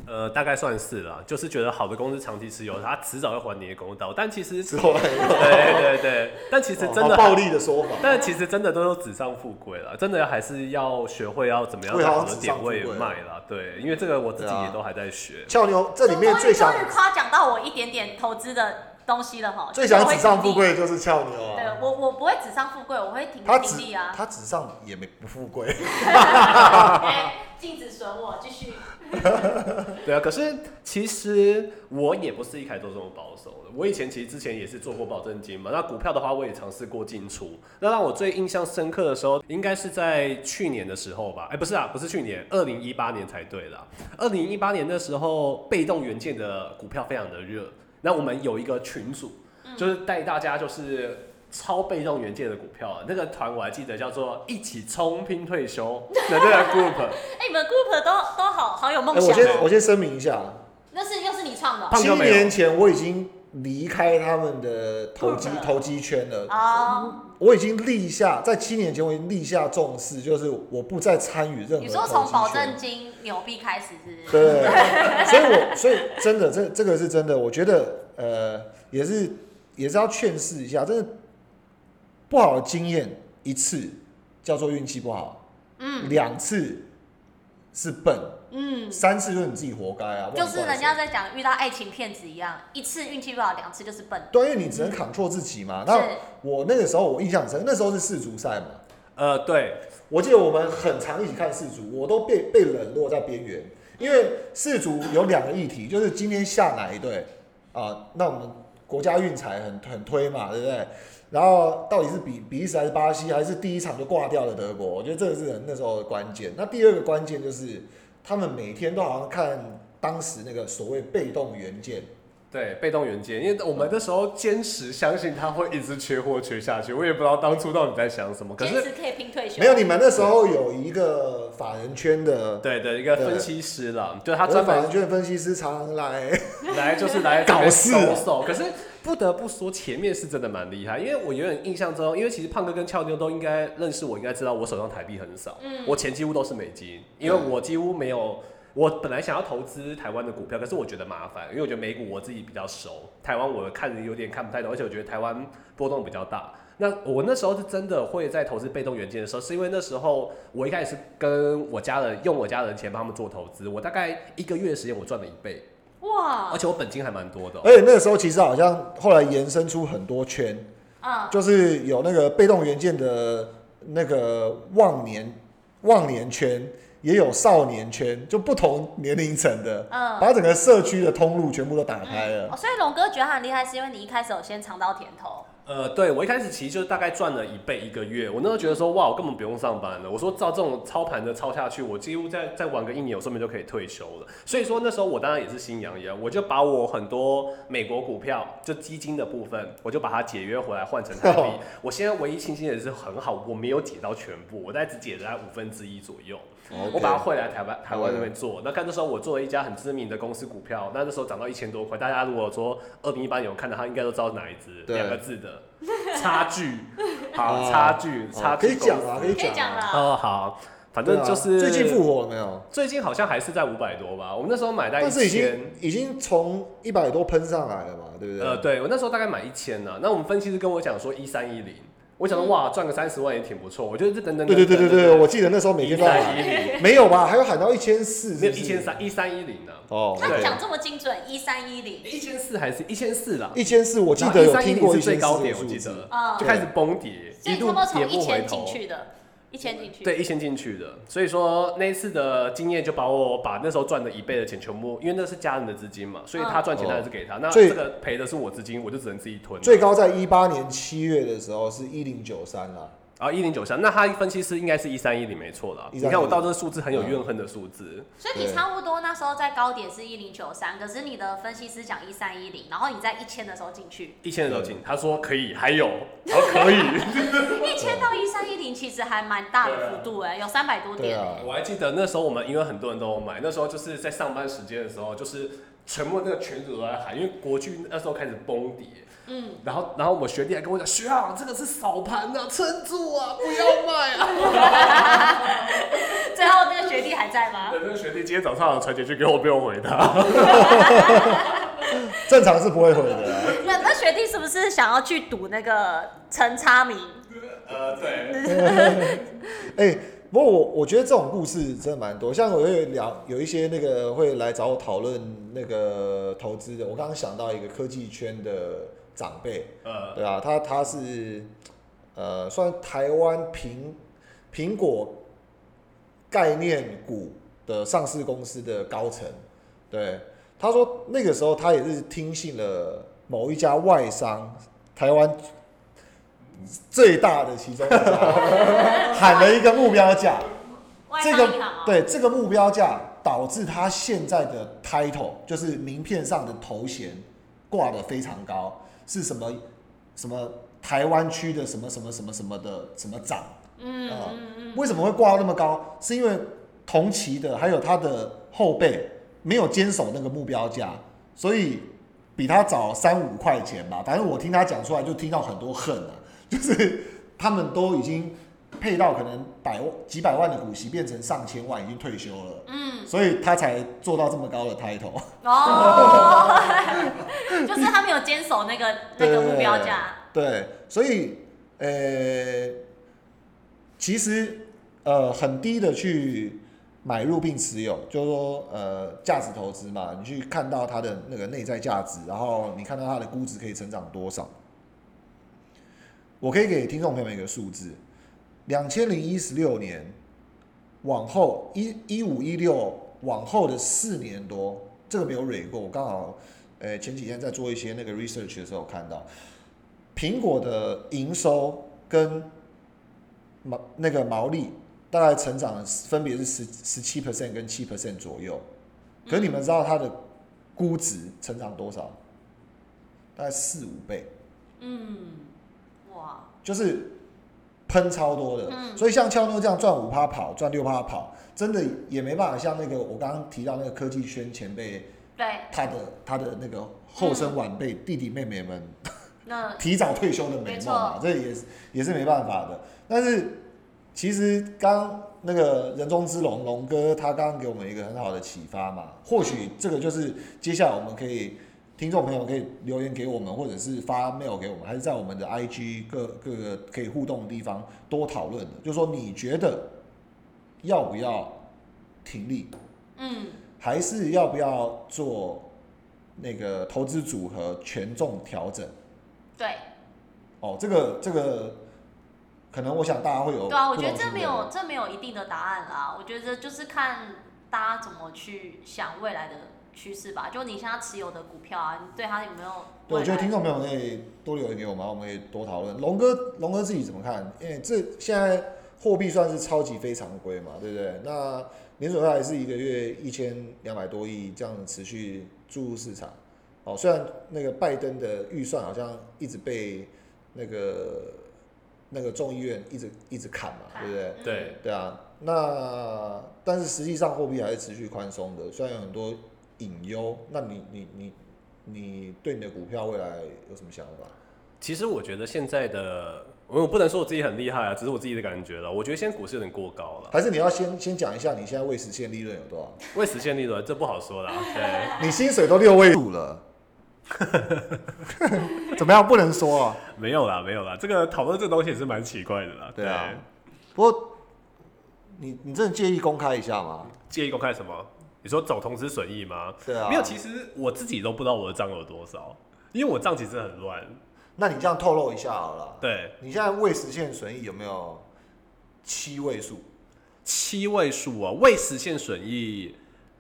呃，大概算是啦，就是觉得好的公司长期持有，它迟早会还你的公道。但其实，[LAUGHS] 对对对，但其实真的暴力的说法，但其实真的都有纸上富贵了，真的还是要学会要怎么样会好在好的纸上富贵点位卖啦。对，因为这个我自己也都还在学。俏妞这里面最想终于夸奖到我一点点投资的东西了哈。最想纸上富。贵就是俏妞对啊。我我不会纸上富贵，我会挺他纸停利啊。他纸上也没不富贵，[LAUGHS] 哎，禁止损我，继续。[LAUGHS] 对啊，可是其实我也不是一开始都这么保守的。我以前其实之前也是做过保证金嘛。那股票的话，我也尝试过进出。那让我最印象深刻的时候，应该是在去年的时候吧？哎、不是啊，不是去年，二零一八年才对啦。二零一八年的时候，被动元件的股票非常的热。那我们有一个群组，就是带大家就是。超被动元件的股票，那个团我还记得叫做“一起冲拼退休”的这个 group，[LAUGHS] 哎，你们 group 都都好好有梦想哦。先我先声明一下，那是又是你创的哦七年前我已经离开他们的投机投机圈了，哦。我已经立下在七年前我已经立下重誓，就是我不再参与任何你说从保证。金纽币开始是不是？对，所以我所以真的这这个是真的，我觉得呃也是也是要劝示一下，真的不好的经验一次叫做运气不好，嗯两次是笨，嗯，三次就是你自己活该啊，就是人家在讲遇到爱情骗子一样，一次运气不好，两次就是笨。对，因为你只能 control 自己嘛。那我那个时候我印象很深，那时候是世足赛嘛，呃，对，我记得我们很常一起看世足，我都被被冷落在边缘，因为世足有两个议题，就是今天下哪一队啊？那我们国家运彩很很推嘛，对不对？然后到底是比比利时还是巴西，还是第一场就挂掉了德国？我觉得这个是那时候的关键。那第二个关键就是他们每天都好像看当时那个所谓被动元件，对，被动元件，因为我们那时候坚持相信它会一直缺货缺下去，我也不知道当初到底在想什么。可是，坚持可以拼退休。没有你们那时候有一个法人圈的。对的一个分析师啦，就他我的专门法人圈分析师常常来，来就是来搞事。可是不得不说，前面是真的蛮厉害，因为我有点印象中，因为其实胖哥跟俏妞都应该认识我，应该知道我手上台币很少，嗯我钱几乎都是美金，因为我几乎没有。我本来想要投资台湾的股票，可是我觉得麻烦，因为我觉得美股我自己比较熟，台湾我看的有点看不太懂，而且我觉得台湾波动比较大。那我那时候是真的会在投资被动元件的时候，是因为那时候我一开始是跟我家人用我家人钱帮他们做投资，我大概一个月的时间我赚了一倍，哇而，且我本金还蛮多的哦、而且那个时候其实好像后来延伸出很多圈，嗯，就是有那个被动元件的那个忘年忘年圈，也有少年圈，就不同年龄层的，嗯把整个社区的通路全部都打开了。哦，所以龙哥觉得他很厉害，是因为你一开始有先尝到甜头。呃，对我一开始其实就大概赚了一倍一个月，我那时候觉得说哇，我根本不用上班了。我说照这种操盘的操下去，我几乎再再玩个一年，我说不定就可以退休了。所以说那时候我当然也是心痒痒，我就把我很多美国股票就基金的部分，我就把它解约回来换成台币。我现在唯一庆幸的是很好，我没有解到全部，我大概只解在五分之一左右。我把它汇来台湾台湾那边做。那看那时候我做了一家很知名的公司股票，那那时候涨到一千多块。大家如果说二零一八年有看到，他应该都知道是哪一只两个字的差距。[LAUGHS] 好，差距，差距可。以讲啊，可以讲讲啊。哦，好，反正就是最近复活了没有？最近好像还是在五百多吧。我们那时候买在一但是已经千。已经从一百多喷上来了嘛，对不对？呃，对我那时候大概买一千呢。那我们分析师跟我讲说一三一零，我想说哇赚个三十万也挺不错。我觉得这等等对对对对对，我记得那时候每一天都在没有吧？还有喊到一千四，没有一千三一三一零呢。哦，对他讲这么精准，一三一零，一千四还是一千四啦？一千四，我记得有听过一千四最高点，我记得。嗯就开始崩跌，一度所以差不多跌不回从一千进头。一千进去。对，一千进去的，所以说那一次的经验就把我把那时候赚的一倍的钱全部，因为那是家人的资金嘛，所以他赚钱当然是给他，那最这个赔的是我资金，我就只能自己吞。最高在一八年七月的时候是一零九三啦，然后一零九三，那他分析师应该是一三一零没错啦。你看我到这个数字很有怨恨的数字，所以你差不多那时候在高点是一零九三，可是你的分析师讲一三一零，然后你在一千的时候进去，一千的时候进，他说可以，还有，我说可以。[LAUGHS] 一千到一三一零其实还蛮大的幅度哎、有三百多点。我还记得那时候我们因为很多人都有买，那时候就是在上班时间的时候，就是全部那个群主都在喊，因为国剧那时候开始崩跌，嗯，然后然后我学弟还跟我讲，学长这个是扫盘的，撑住啊，不要卖啊。[LAUGHS] 最后那个学弟还在吗？对，那个学弟今天早上有传简讯给我，不用回他。[LAUGHS] 正常是不会回的啦。那那学弟是不是想要去赌那个陈差明？呃，对，[LAUGHS] 哎、不过我我觉得这种故事真的蛮多，像我有聊有一些那个会来找我讨论那个投资的，我刚刚想到一个科技圈的长辈，呃，对啊，他他是呃算台湾苹苹果概念股的上市公司的高层，对，他说那个时候他也是听信了某一家外商台湾最大的其中一家喊了一个目标价，外这个对这个目标价导致他现在的 title 就是名片上的头衔挂的非常高，是什么什么台湾区的什么什么什么什么的什么长，嗯啊嗯嗯，为什么会挂到那么高？是因为同期的还有他的后辈没有坚守那个目标价，所以比他早三五块钱吧。反正我听他讲出来，就听到很多恨啊，就是他们都已经配到可能百万几百万的股息，变成上千万，已经退休了。嗯，所以他才做到这么高的 title。哦，[LAUGHS] 就是他没有坚守那个 [LAUGHS] 那个目标价。对，所以呃，其实呃很低的去买入并持有，就是说呃价值投资嘛，你去看到它的那个内在价值，然后你看到它的估值可以成长多少。我可以给听众朋友们一个数字：两千零一十六年往后一一五一六往后的四年多，这个没有蕊过。我刚好呃前几天在做一些那个 research 的时候看到，苹果的营收跟毛那个毛利大概成长了分别是十十七 percent 跟七 percent 左右。可是你们知道它的估值成长多少？大概四五倍。嗯，哇，就是喷超多的，嗯。所以像俏妞这样赚五趴跑，赚六趴跑，真的也没办法像那个我刚刚提到那个科技圈前辈，对，他的他的那个后生晚辈、弟弟妹妹们那。提早退休的美梦嘛没，错。这也是也是没办法的。但是其实刚那个人中之龙龙哥他刚刚给我们一个很好的启发嘛，或许这个就是接下来我们可以听众朋友可以留言给我们，或者是发 mail 给我们，还是在我们的 IG 各各个可以互动的地方多讨论的，就是说你觉得要不要停利，嗯，还是要不要做那个投资组合权重调整？对，哦，这个这个，可能我想大家会有对啊，我觉得这没有这没有一定的答案啦。我觉得就是看大家怎么去想未来的趋势吧？就你现在持有的股票啊，你对它有没有？对，我觉得听众朋友可以多留言给我们，我们可以多讨论。龙哥，龙哥自己怎么看？因为这现在货币算是超级非常规嘛，对不对？那联储会还是一个月一千两百多亿这样持续注入市场。哦，虽然那个拜登的预算好像一直被那个那个众议院一直一直砍嘛，对不对？对对啊，那但是实际上货币还是持续宽松的，虽然有很多隐忧。那你你你你对你的股票未来有什么想法？其实我觉得现在的，我不能说我自己很厉害啊，只是我自己的感觉了。我觉得现在股市有点过高了，还是你要先先讲一下你现在未实现利润有多少？未实现利润这不好说啦。对，你薪水都六位数了，[LAUGHS] 怎么样？不能说啊。没有啦，没有啦，这个讨论这东西也是蛮奇怪的啦。对啊，不过你你真的介意公开一下吗？介意公开什么？你说走同时损益吗？对啊，没有，其实我自己都不知道我的账有多少，因为我账其实很乱。那你这样透露一下好了。对，你现在未实现损益有没有七位数？七位数啊，未实现损益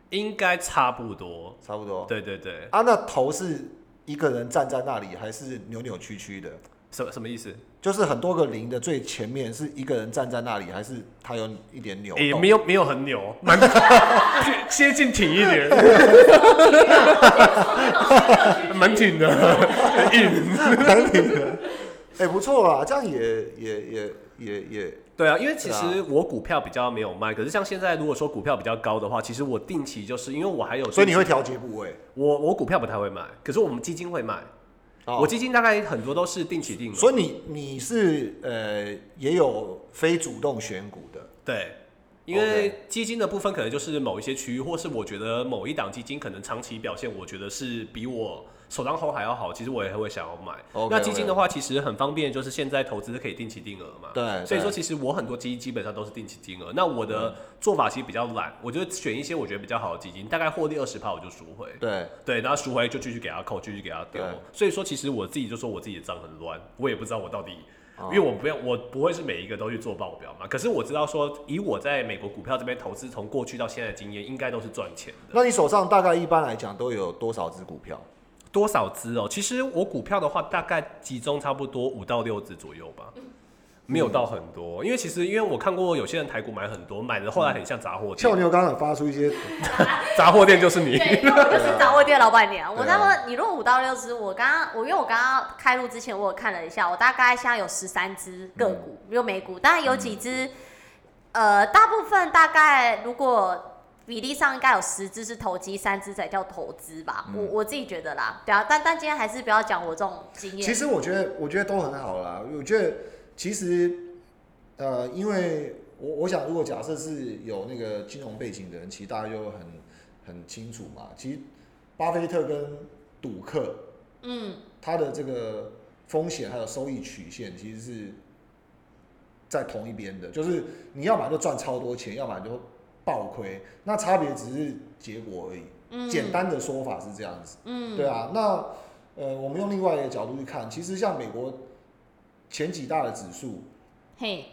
应该差不多。差不多。对对对，啊，那头是一个人站在那里，还是扭扭曲曲的？什什么意思？就是很多个零的最前面是一个人站在那里，还是他有一点扭动？也没有没有很扭，蛮 [LAUGHS] 接近挺一点，[LAUGHS] 蛮挺的，很硬。蛮挺的。哎、不错啦，这样也也也也也，[LAUGHS] 对啊，因为其对实我股票比较没有卖，可是像现在如果说股票比较高的话，其实我定期就是因为我还有，所以你会调节部位。我我股票不太会买，可是我们基金会卖，哦。我基金大概很多都是定期定额，所以你你是呃也有非主动选股的，对。因为基金的部分可能就是某一些区域，或是我觉得某一档基金可能长期表现，我觉得是比我手上头还要好，其实我也会想要买。那基金的话，其实很方便，就是现在投资可以定期定额嘛。对对所以说，其实我很多基金基本上都是定期定额。那我的做法其实比较懒，我就选一些我觉得比较好的基金，大概获利二十趴我就赎回。对，对，然后赎回就继续给他扣，继续给他丢。所以说，其实我自己就说我自己的账很乱，我也不知道我到底，哦因为我不要，我不会是每一个都去做报表嘛。可是我知道说，以我在美国股票这边投资，从过去到现在的经验，应该都是赚钱的。那你手上大概一般来讲都有多少只股票？多少只哦？其实我股票的话，大概集中差不多五到六只左右吧。没有到很多，因为其实因为我看过有些人台股买很多，买的后来很像杂货店，俏妞刚刚有发出一些，[LAUGHS] 杂货店就是你。对，因为我就是杂货店老板娘。[LAUGHS] 我那么你如果五到六只，我刚刚我因为我刚刚开录之前我有看了一下，我大概现在有十三只个股，嗯有美股，当然有几只，呃，大部分大概如果比例上应该有十只是投机，三只才叫投资吧。嗯我我自己觉得啦，对啊，但但今天还是不要讲我这种经验。其实我觉得我觉得都很好啦。我觉得其实呃，因为我我想如果假设是有那个金融背景的人，其实大家就很很清楚嘛。其实巴菲特跟赌客嗯，他的这个风险还有收益曲线其实是在同一边的，就是你要么就赚超多钱，要么就爆亏，那差别只是结果而已。嗯简单的说法是这样子，嗯，对啊。那呃，我们用另外一个角度去看，其实像美国前几大的指数，嘿，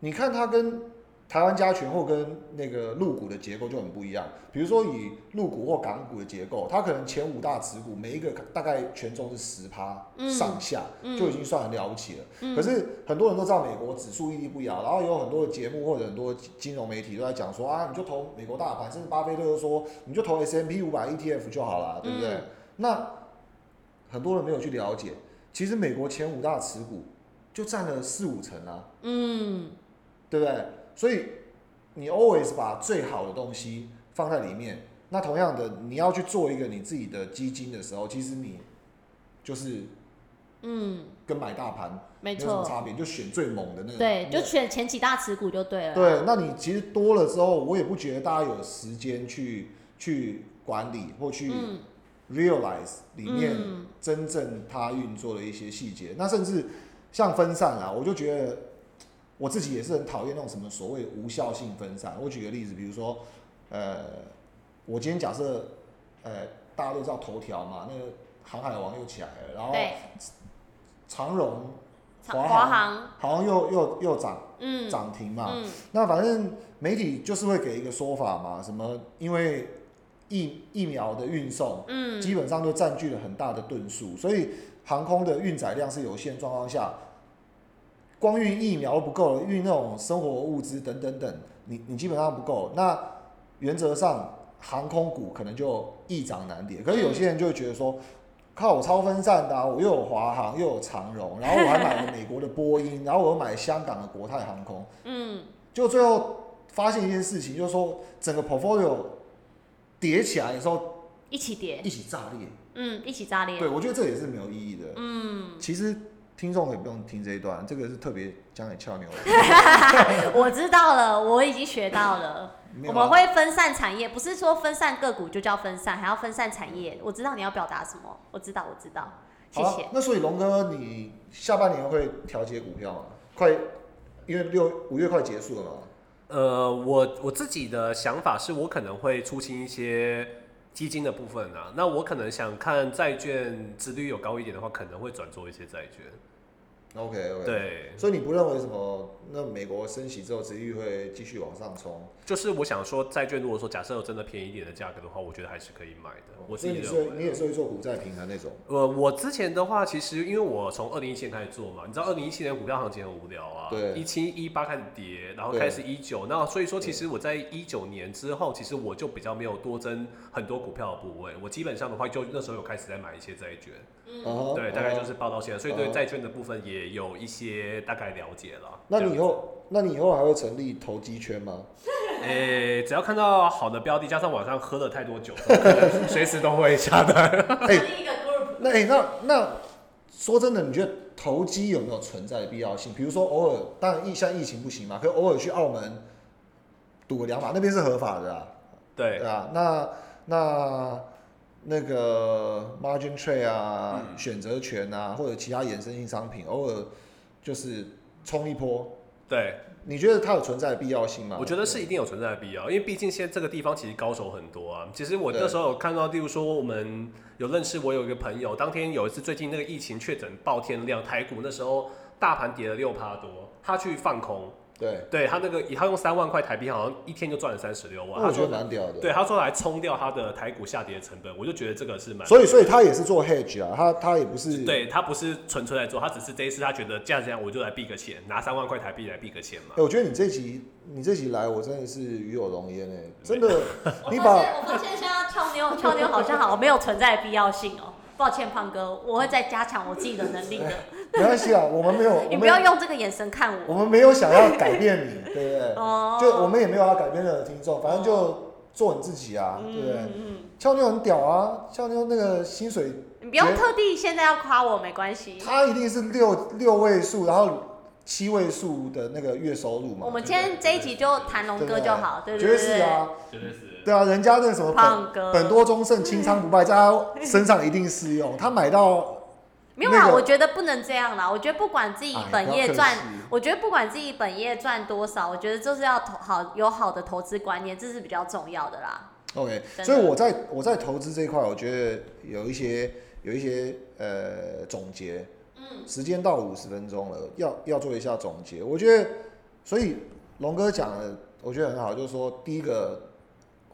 你看它跟台湾加权或跟那个陆股的结构就很不一样。比如说以陆股或港股的结构，它可能前五大持股每一个大概权重是十趴嗯上下，嗯就已经算很了不起了。嗯可是很多人都知道美国指数屹立不摇，然后有很多的节目或者很多金融媒体都在讲说啊，你就投美国大盘，甚至巴菲特都说你就投 S M P 五百 E T F 就好了，对不对？嗯那很多人没有去了解，其实美国前五大持股就占了四五成啊。嗯，对不对？所以你 always 把最好的东西放在里面。那同样的，你要去做一个你自己的基金的时候，其实你就是嗯，跟买大盘没没有什么，差别，就选最猛的那个。对，就选前几大持股就对了。对。那你其实多了之后，我也不觉得大家有时间去去管理或去嗯 realize 里面嗯真正它运作的一些细节。那甚至像分散啊，我就觉得我自己也是很讨厌那种什么所谓无效性分散。我举个例子，比如说，呃，我今天假设，呃，大家都知道头条嘛，那个航海王又起来了，然后对，长荣、华华航，好像又又又涨嗯，涨停嘛。嗯。那反正媒体就是会给一个说法嘛，什么因为疫疫苗的运送，嗯，基本上都占据了很大的吨数，所以航空的运载量是有限状况下，光运疫苗都不够了，运那种生活物资等等等，你你基本上不够。那原则上航空股可能就易涨难跌，可是有些人就会觉得说，靠我超分散的啊、我又有华航又有长荣，然后我还买了美国的波音，[LAUGHS] 然后我又买香港的国泰航空，嗯，就最后发现一件事情，就是说整个 portfolio 叠起来的时候一起叠一，起炸裂。嗯，一起炸裂，对，我觉得这也是没有意义的。嗯，其实听众也不用听这一段，这个是特别讲给俏妞的。[LAUGHS] 我知道了，我已经学到了。我们会分散产业，不是说分散个股就叫分散，还要分散产业。我知道你要表达什么，我知道，我知道，谢谢。那所以龙哥，你下半年会调节股票吗？快，因为六五月快结束了嘛。呃，我我自己的想法是我可能会出清一些基金的部分啊，那我可能想看债券殖率有高一点的话，可能会转做一些债券。OK OK。。对，所以你不认为什么？那美国升息之后，殖利率会继续往上冲？就是我想说，债券如果说假设有真的便宜一点的价格的话，我觉得还是可以买的。我自己。是你也是会做股债平衡那种。呃，我之前的话，其实因为我从二零一七年开始做嘛，你知道二零一七年股票行情很无聊啊，对一七一八开始跌，然后开始一九，那所以说其实我在一九年之后，其实我就比较没有多增很多股票的部位，我基本上的话就那时候有开始在买一些债券，嗯对，大概就是报到现在，所以对嗯债券的部分也有一些大概了解了。那你以后，那你以后还会成立投机圈吗？[LAUGHS] 诶、只要看到好的标的，加上晚上喝了太多酒，[LAUGHS] 随时都会下单。那哎、那那说真的，你觉得投机有没有存在的必要性？比如说偶尔，当然疫像疫情不行嘛，可偶尔去澳门赌个两把，那边是合法的啊，对对，啊。那那那个 margin trade 啊，嗯选择权啊，或者其他衍生性商品，偶尔就是冲一波，对，你觉得它有存在的必要性吗？我觉得是一定有存在的必要，因为毕竟现在这个地方其实高手很多啊。其实我那时候有看到，例如说我们有认识，我有一个朋友，当天有一次最近那个疫情确诊爆天量，台股那时候大盘跌了六趴多，他去放空，对，对他那个他用三万块台币，好像一天就赚了三十六万。那我觉得他说，蛮屌的。对，他说来冲掉他的台股下跌的成本，我就觉得这个是蛮。所以所以他也是做 hedge 啊，他他也不是对他不是纯粹在做，他只是这一次他觉得这样这样，我就来避个钱，拿三万块台币来避个钱嘛哎、。我觉得你这集你这集来，我真的是与有荣焉哎，真的，你把我发现现在俏妞俏妞好像好没有存在的必要性哦。抱歉，胖哥，我会再加强我自己的能力的。[LAUGHS] 没关系啊，我们没有，[LAUGHS] 你不要用这个眼神看我。我们没有想要改变你，对不对？哦，就我们也没有要改变任何听众，反正就做你自己啊，对不对？嗯嗯，俏妞很屌啊，俏妞那个薪水，你不用特地现在要夸我，没关系。他一定是六六位数，然后七位数的那个月收入嘛。我们今天这一集就谈龙哥就好，对不对绝对？对是啊，绝对是。对啊，人家那什么胖哥本本多忠胜，清仓不败，在他身上一定适用。他买到没有啦，那个我觉得不能这样啦。我觉得不管自己哎本业赚我觉得不管自己本业赚多少，我觉得就是要投好有好的投资观念，这是比较重要的啦。OK，的所以我在我在投资这一块，我觉得有一些有一些呃总结。嗯，时间到五十分钟了，要要做一下总结。我觉得，所以龙哥讲的，我觉得很好，就是说，第一个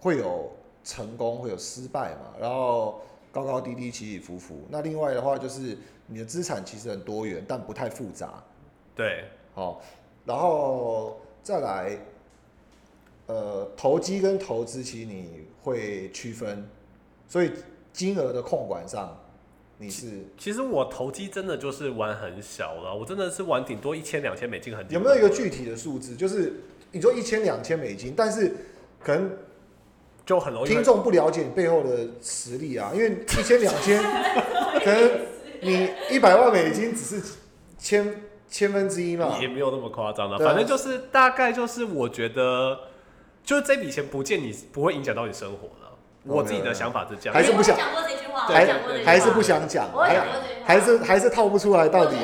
会有成功，会有失败嘛，然后高高低低，起起伏伏。那另外的话，就是你的资产其实很多元，但不太复杂。对，好，然后再来，呃，投机跟投资其实你会区分，所以金额的控管上，你是其实我投机真的就是玩很小了，我真的是玩顶多一千两千美金很。有没有一个具体的数字？就是你说一千两千美金，但是可能就很容易听众不了解你背后的实力啊，因为一千两千，[LAUGHS] 可能你一百万美金只是千千分之一嘛。也没有那么夸张了，对啊。反正就是大概就是我觉得，就是这笔钱不见你不会影响到你生活了。我自己的想法是这样，还是不想。讲过这句话，我对有讲过这句话，还是不想讲，还是还是套不出来到底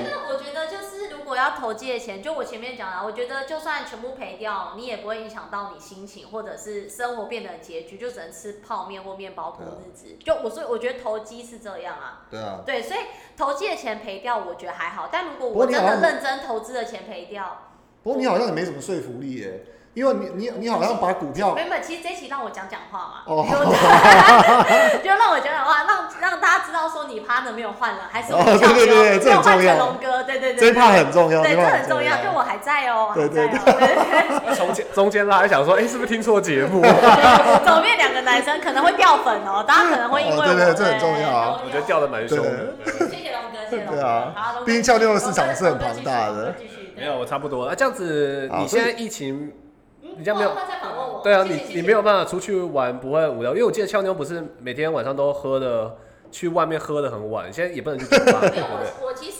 果要投机的钱，就我前面讲了，我觉得就算全部赔掉，你也不会影响到你心情，或者是生活变得很拮据，就只能吃泡面或面包过日子。就我所以我觉得投机是这样啊，对啊，对，所以投机的钱赔掉，我觉得还好。但如果我真的认真投资的钱赔掉，不过你好像也没什么说服力耶。因为你你你好像把股票原本其实这一期让我讲讲话嘛，哦就 [LAUGHS] 就让我讲讲话，[LAUGHS] 让让大家知道说你 partner 没有换了，还是我哦对对对这没有换很重要成龙哥，对对对，这一 part 很重要，对，这很重要，就我还在哦，对对 [LAUGHS] 中间中间他还想说，哎、是不是听错节目？对，左边两个男生可能会掉粉哦，大家可能会因为哦我对对这很重要啊我觉得掉的蛮凶的。谢谢龙哥，谢谢龙哥。对啊好，龙哥毕竟跳妞的市场是很庞大的没有，我差不多。那、这样子，好你现在疫情，嗯你这样没有对啊，你你没有办法出去玩，不会无聊。因为我记得俏妞不是每天晚上都喝的，去外面喝的很晚，现在也不能去酒吧，对有，不对？我我其实是在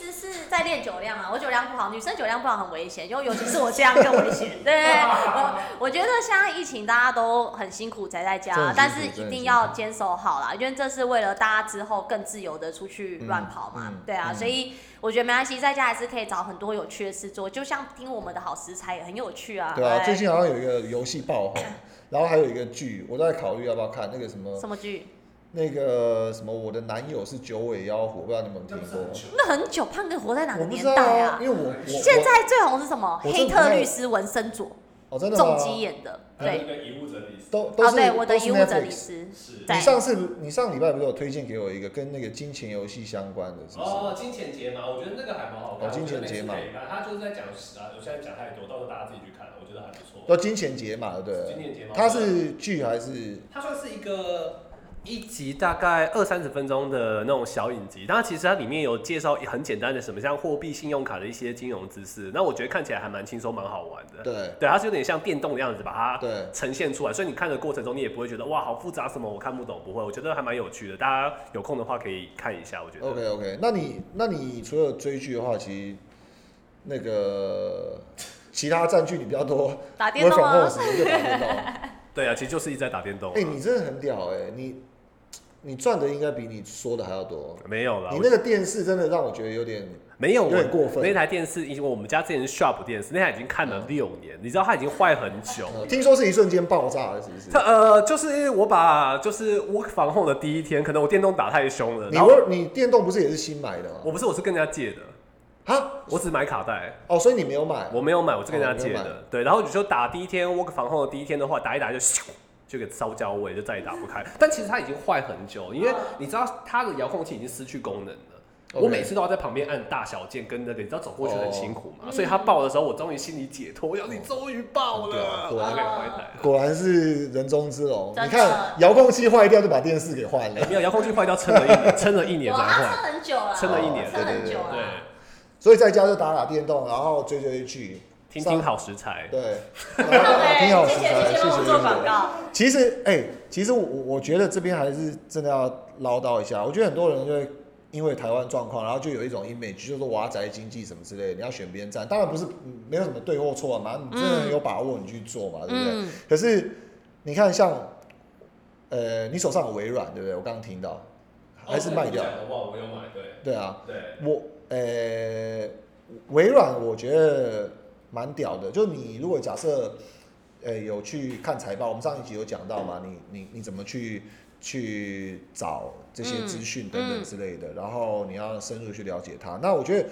练酒量啊，我酒量不好，女生酒量不好很危险，就尤其是我这样更危险。对，我我觉得现在疫情大家都很辛苦宅在家但是一定要坚守好啦，因为这是为了大家之后更自由的出去乱跑嘛。嗯嗯对啊，嗯所以我觉得没关系，在家还是可以找很多有趣的事做，就像听我们的好食材也很有趣啊。对啊，最近好像有一个游戏爆红，然后还有一个剧，我在考虑要不要看那个什么什么剧？那个什么我的男友是九尾妖狐，不知道你们有没有听过？那很久，胖哥活在哪个年代啊，因为我我现在最红是什么？黑特律师文森佐，哦真的吗重击演的，对。个遗物整理师哦，都都是对，我的都是遗物整理 Netflix 师是在你上次你上礼拜不是有推荐给我一个跟那个金钱游戏相关的，是不是？哦，金钱解码，我觉得那个还蛮好看。哦金钱解码我觉得那次可以看他就是在讲啊，我现在讲太多，到时候大家自己去看，我觉得还不错。叫金钱解码，对？金钱解码，它是剧还是？它算是一个一集大概二三十分钟的那种小影集，但它其实它里面有介绍很简单的什么像货币、信用卡的一些金融知识，那我觉得看起来还蛮轻松、蛮好玩的。对对，它是有点像电动的样子，把它对，呈现出来，所以你看的过程中，你也不会觉得哇好复杂什么我看不懂，不会，我觉得还蛮有趣的，大家有空的话可以看一下，我觉得。OK OK，那你那你除了追剧的话，其实那个其他占据你比较多打电动 from home 啊，时间就打电动。[LAUGHS] 对啊，其实就是一直在打电动啊、哎、你真的很屌哎、你你赚的应该比你说的还要多。没有了，你那个电视真的让我觉得有点，没有，有点过分那台电视，因为我们家之前是 Sharp 电视，那台已经看了六年，你知道它已经坏很久。呃听说是一瞬间爆炸了，是不是它？呃，就是我把就是 wok 防控的第一天，可能我电动打太凶了，你 work 你电动不是也是新买的吗？我不是我是跟人家借的，啊，我只买卡带，哦，所以你没有买。我没有买，我是跟人家借的。对，然后你就打第一天 work 防控的第一天的话，打一打就咻就给烧焦味，就再也打不开。但其实它已经坏很久，因为你知道它的遥控器已经失去功能了。我每次都要在旁边按大小键跟那个，你知道走过去很辛苦嘛，哦所以它爆的时候，我终于心里解脱，我要你终于爆对啊了，果然我就可以换一台。果然是人中之龙。你看遥控器坏掉就把电视给换了，没有遥控器坏掉，撑了一年，[LAUGHS] 撑了一年才换。撑很久了，撑了一年撑很久对了。，所以在家就打打电动，然后追追剧。听听好食材。[LAUGHS] 对，听好食材，谢谢做广告。其实，哎、其实我我觉得这边还是真的要唠叨一下。我觉得很多人就会因为台湾状况，然后就有一种 image，就是说我要宅经济什么之类的，你要选边站。当然不是嗯没有什么对或错嘛，你真的很有把握，你去做嘛，对不对？嗯，可是你看像，呃，你手上有微软，对不对？我刚刚听到，还是卖掉。的话，我有买，对对啊，对。我呃，微软我觉得蛮屌的，就你如果假设呃有去看财报，我们上一集有讲到嘛，你你你怎么去去找这些资讯等等之类的，然后你要深入去了解它。那我觉得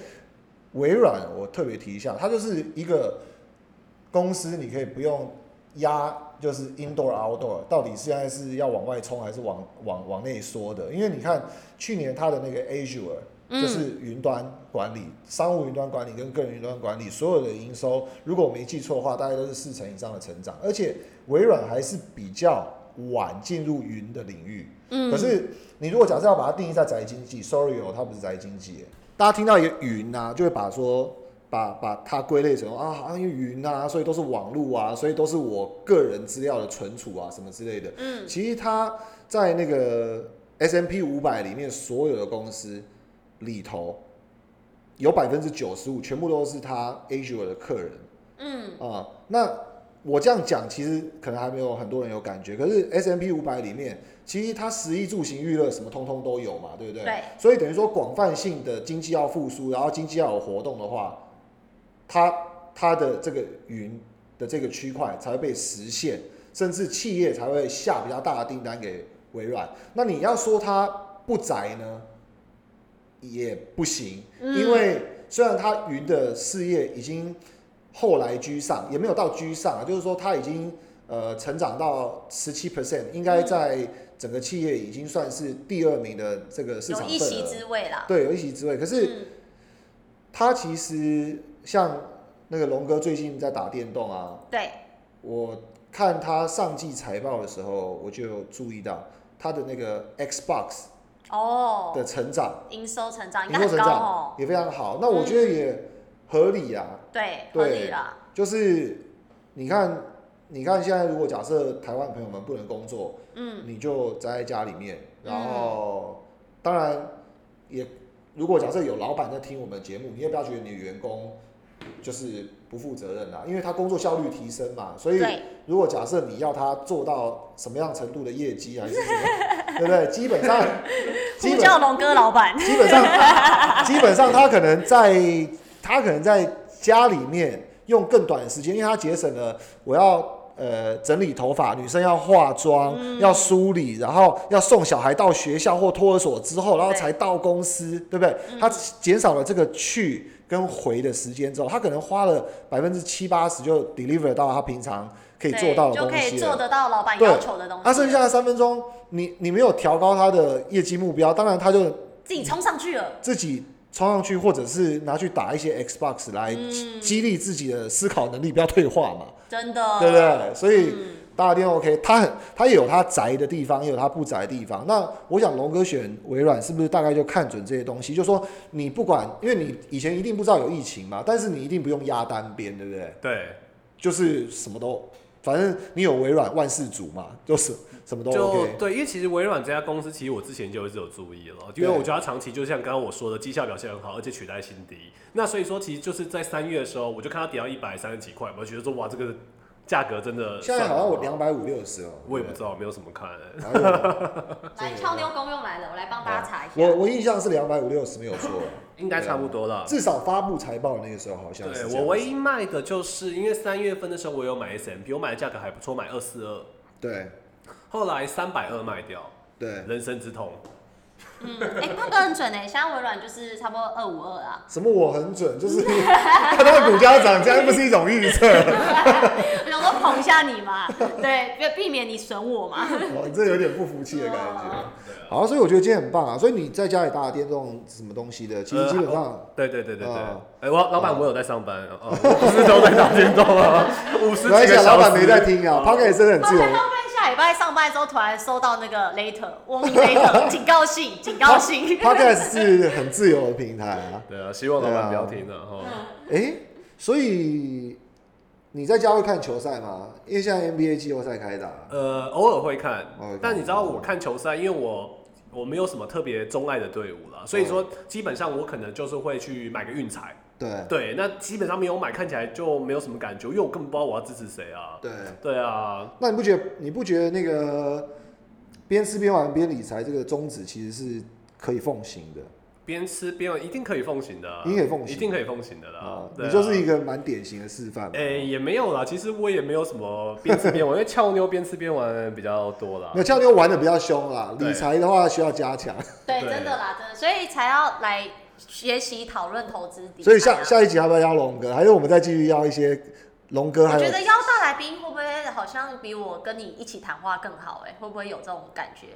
微软我特别提一下，它就是一个公司，你可以不用压。就是 indoor outdoor，到底现在是要往外冲还是往往往内缩的？因为你看去年它的那个 Azure，嗯就是云端管理、商务云端管理跟个人云端管理，所有的营收，如果我没记错的话，大概都是四成以上的成长。而且微软还是比较晚进入云的领域。嗯可是你如果假设要把它定义在宅经济，sorry 哦，它不是宅经济。大家听到一个云啊，就会把说把把它归类成啊，好像因为云啊，所以都是网络啊，所以都是我个人资料的存储啊，什么之类的。嗯，其实它在那个 S M P 五百里面所有的公司里头，有百分之九十五全部都是他 Azure 的客人嗯，啊、那我这样讲，其实可能还没有很多人有感觉。可是 S M P 五百里面，其实它食衣住行娱乐什么通通都有嘛，对不对？对。所以等于说广泛性的经济要复苏，然后经济要有活动的话，它它的这个云的这个区块才会被实现，甚至企业才会下比较大的订单给微软。那你要说它不宅呢，也不行，嗯因为虽然他云的事业已经后来居上，也没有到居上啊，就是说他已经呃成长到十七 percent，应该在整个企业已经算是第二名的这个市场份一席额。之位啦。对，有一席之位。可是嗯，他其实像那个龙哥最近在打电动啊，对，我看他上季财报的时候，我就注意到他的那个 Xbox 哦，的成长，营收成长应营该很高收成长哦。也非常好。那我觉得也合理啊，对，对合理啦。就是你看，你看现在如果假设台湾朋友们不能工作，嗯，你就宅在家里面，然后、当然也如果假设有老板在听我们的节目，你也不要觉得你的员工就是不负责任啦，因为他工作效率提升嘛，所以对，如果假设你要他做到什么样程度的业绩还是什么，对不对？基本上，[LAUGHS] 基本呼叫龙哥老板。基本上，[LAUGHS] 基本上他可能在他可能在家里面用更短的时间，因为他节省了我要。呃，整理头发，女生要化妆，嗯要梳理，然后要送小孩到学校或托儿所之后，然后才到公司，对不对？嗯他减少了这个去跟回的时间之后，他可能花了百分之七八十就 deliver 到他平常可以做到就可东西了。以做得到老板对要求的东西。他剩下的三分钟，你你没有调高他的业绩目标，当然他就自己冲上去了。自己冲上去，或者是拿去打一些 Xbox 来嗯激激励自己的思考能力，不要退化嘛，真的，对不对？所以嗯大电 OK，他很他也有他宅的地方，也有他不宅的地方。那我想龙哥选微软是不是大概就看准这些东西？就说你不管，因为你以前一定不知道有疫情嘛，但是你一定不用压单边，对不对？对，就是什么都，反正你有微软万事足嘛，就是什么都就 OK。对，因为其实微软这家公司，其实我之前就一直有注意了，因为我觉得它长期就像刚刚我说的，绩效表现很好，而且取代新低。那所以说，其实就是在三月的时候，我就看它跌到一百三十几块，我就觉得说哇，这个价格真的现在好像我算两百五六十哦，我也不知道，没有什么看、道。哎呦来俏妞公用来了，我来帮大家查一下。我我印象是两百五六十没有错，应该差不多了。至少发布财报那个时候好像是对我唯一卖的就是因为三月份的时候我有买 S M P，我买的价格还不错，买二四二，对后来三百二卖掉，对，人生之痛。嗯，哎，胖哥很准哎，现在微软就是差不多二五二啊。什么我很准，就是看 [LAUGHS] 它的股价涨，这样不是一种预测。[LAUGHS] 我想说捧一下你嘛，对，避避免你损我嘛。[LAUGHS] 哦，你这有点不服气的感觉。好，所以我觉得今天很棒啊。所以你在家里打电动什么东西的，其实基本上对对对对对，哦哎、我老板我有在上班哦，我不是都在打电动啊，五十几个小时。老板没在听啊 a s 真的很自由拜上班的时候突然收到那个 later warning later [LAUGHS] 警告信，警告信。Podcast 是很自由的平台啊。对啊，希望老板不要听了哈。哎、所以你在家会看球赛吗？因为现在 NBA 季后赛开打。呃，偶尔会看，但你知道我看球赛，因为我我没有什么特别钟爱的队伍了，所以说基本上我可能就是会去买个运彩。对。对，那基本上没有买，看起来就没有什么感觉，因为我根本不知道我要支持谁啊。对，对啊，那你不觉得你不觉得那个边吃边玩边理财这个宗旨其实是可以奉行的？边吃边玩，一定可以奉行的啊，一定可以奉行一定可以奉行的啦。你就是一个蛮典型的示范嘛。哎、也没有啦，其实我也没有什么边吃边玩，[LAUGHS] 因为俏妞边吃边玩比较多啦。那。俏妞玩的比较凶啦，理财的话需要加强。对，对。真的啦，真的，所以才要来学习讨论投资理财啊。所以下下一集要不要邀龙哥？还是我们再继续邀一些龙哥？还有我觉得邀大来宾会不会好像比我跟你一起谈话更好？哎，会不会有这种感觉？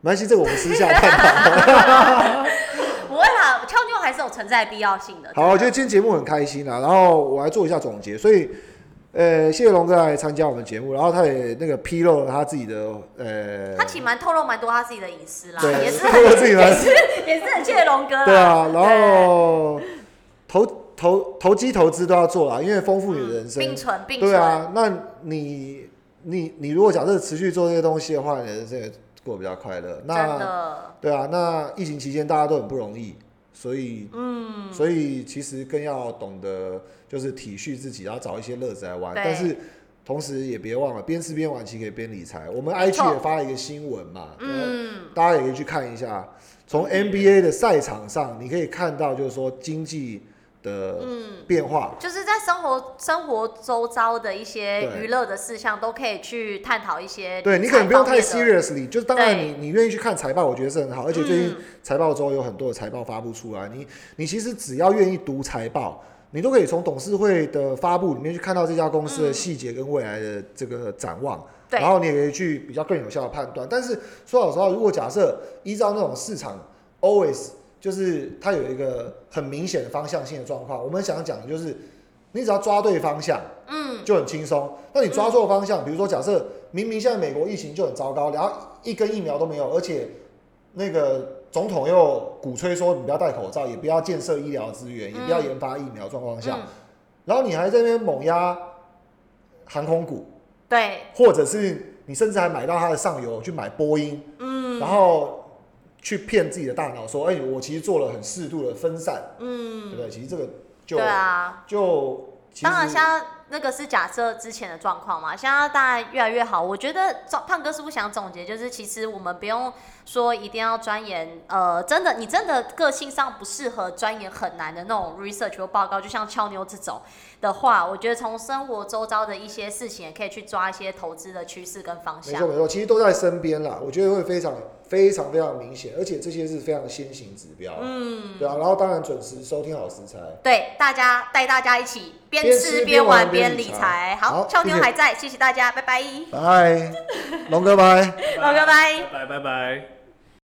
没关系，这个我们私下探讨。[LAUGHS] 不会啦，俏妞还是有存在必要性的。好，我觉得今天节目很开心啊，然后我来做一下总结，所以。呃，谢谢龙哥来参加我们节目，然后他也那个披露了他自己的呃，他其实蛮透露蛮多他自己的隐私啦，对也是 [LAUGHS] 透露自己蛮也是也是很谢谢龙哥啦。对啊，然后投投投机投资都要做啦，因为丰富你的人生。并存并存。对啊，那你你你如果假设持续做这些东西的话，你的人生也过得比较快乐。真那的，对啊，那疫情期间大家都很不容易，所以嗯，所以其实更要懂得就是体恤自己，然后找一些乐子来玩。但是同时也别忘了边吃边玩，其实可以边理财。我们 IG 也发了一个新闻嘛，嗯，大家也可以去看一下。从 NBA 的赛场上，你可以看到就是说经济的嗯变化。就是在生活生活周遭的一些娱乐的事项，都可以去探讨一些对你可能不用太 seriously，就是当然你你愿意去看财报，我觉得是很好。而且最近嗯财报周有很多的财报发布出来，你你其实只要愿意读财报，你都可以从董事会的发布里面去看到这家公司的细节跟未来的这个展望。对然后你也可以去比较更有效的判断。但是说老实话，如果假设依照那种市场 always 就是它有一个很明显的方向性的状况，我们想讲的就是，你只要抓对方向，嗯，就很轻松。那你抓错方向，比如说假设明明现在美国疫情就很糟糕，然后一根疫苗都没有，而且那个总统又鼓吹说你不要戴口罩，也不要建设医疗资源，也不要研发疫苗状况下，嗯。然后你还在那边猛压航空股，对，或者是你甚至还买到它的上游去买波音，嗯。然后去骗自己的大脑说，哎、我其实做了很适度的分散，嗯对不嗯，对？其实这个就、对啊。就当然，现在那个是假设之前的状况嘛，现在当然越来越好。我觉得胖哥是不是想总结，就是其实我们不用说一定要钻研，呃，真的你真的个性上不适合钻研很难的那种 research 或报告，就像俏妞这种的话，我觉得从生活周遭的一些事情也可以去抓一些投资的趋势跟方向没错。没错，其实都在身边啦，我觉得会非常非常非常明显，而且这些是非常先行指标，嗯，对啊，然后当然准时收听好食材，对，大家带大家一起边边吃边玩玩边理财财。好好，俏妞还在，谢谢大家，拜拜，拜，龙哥拜。龙哥拜。拜拜拜拜。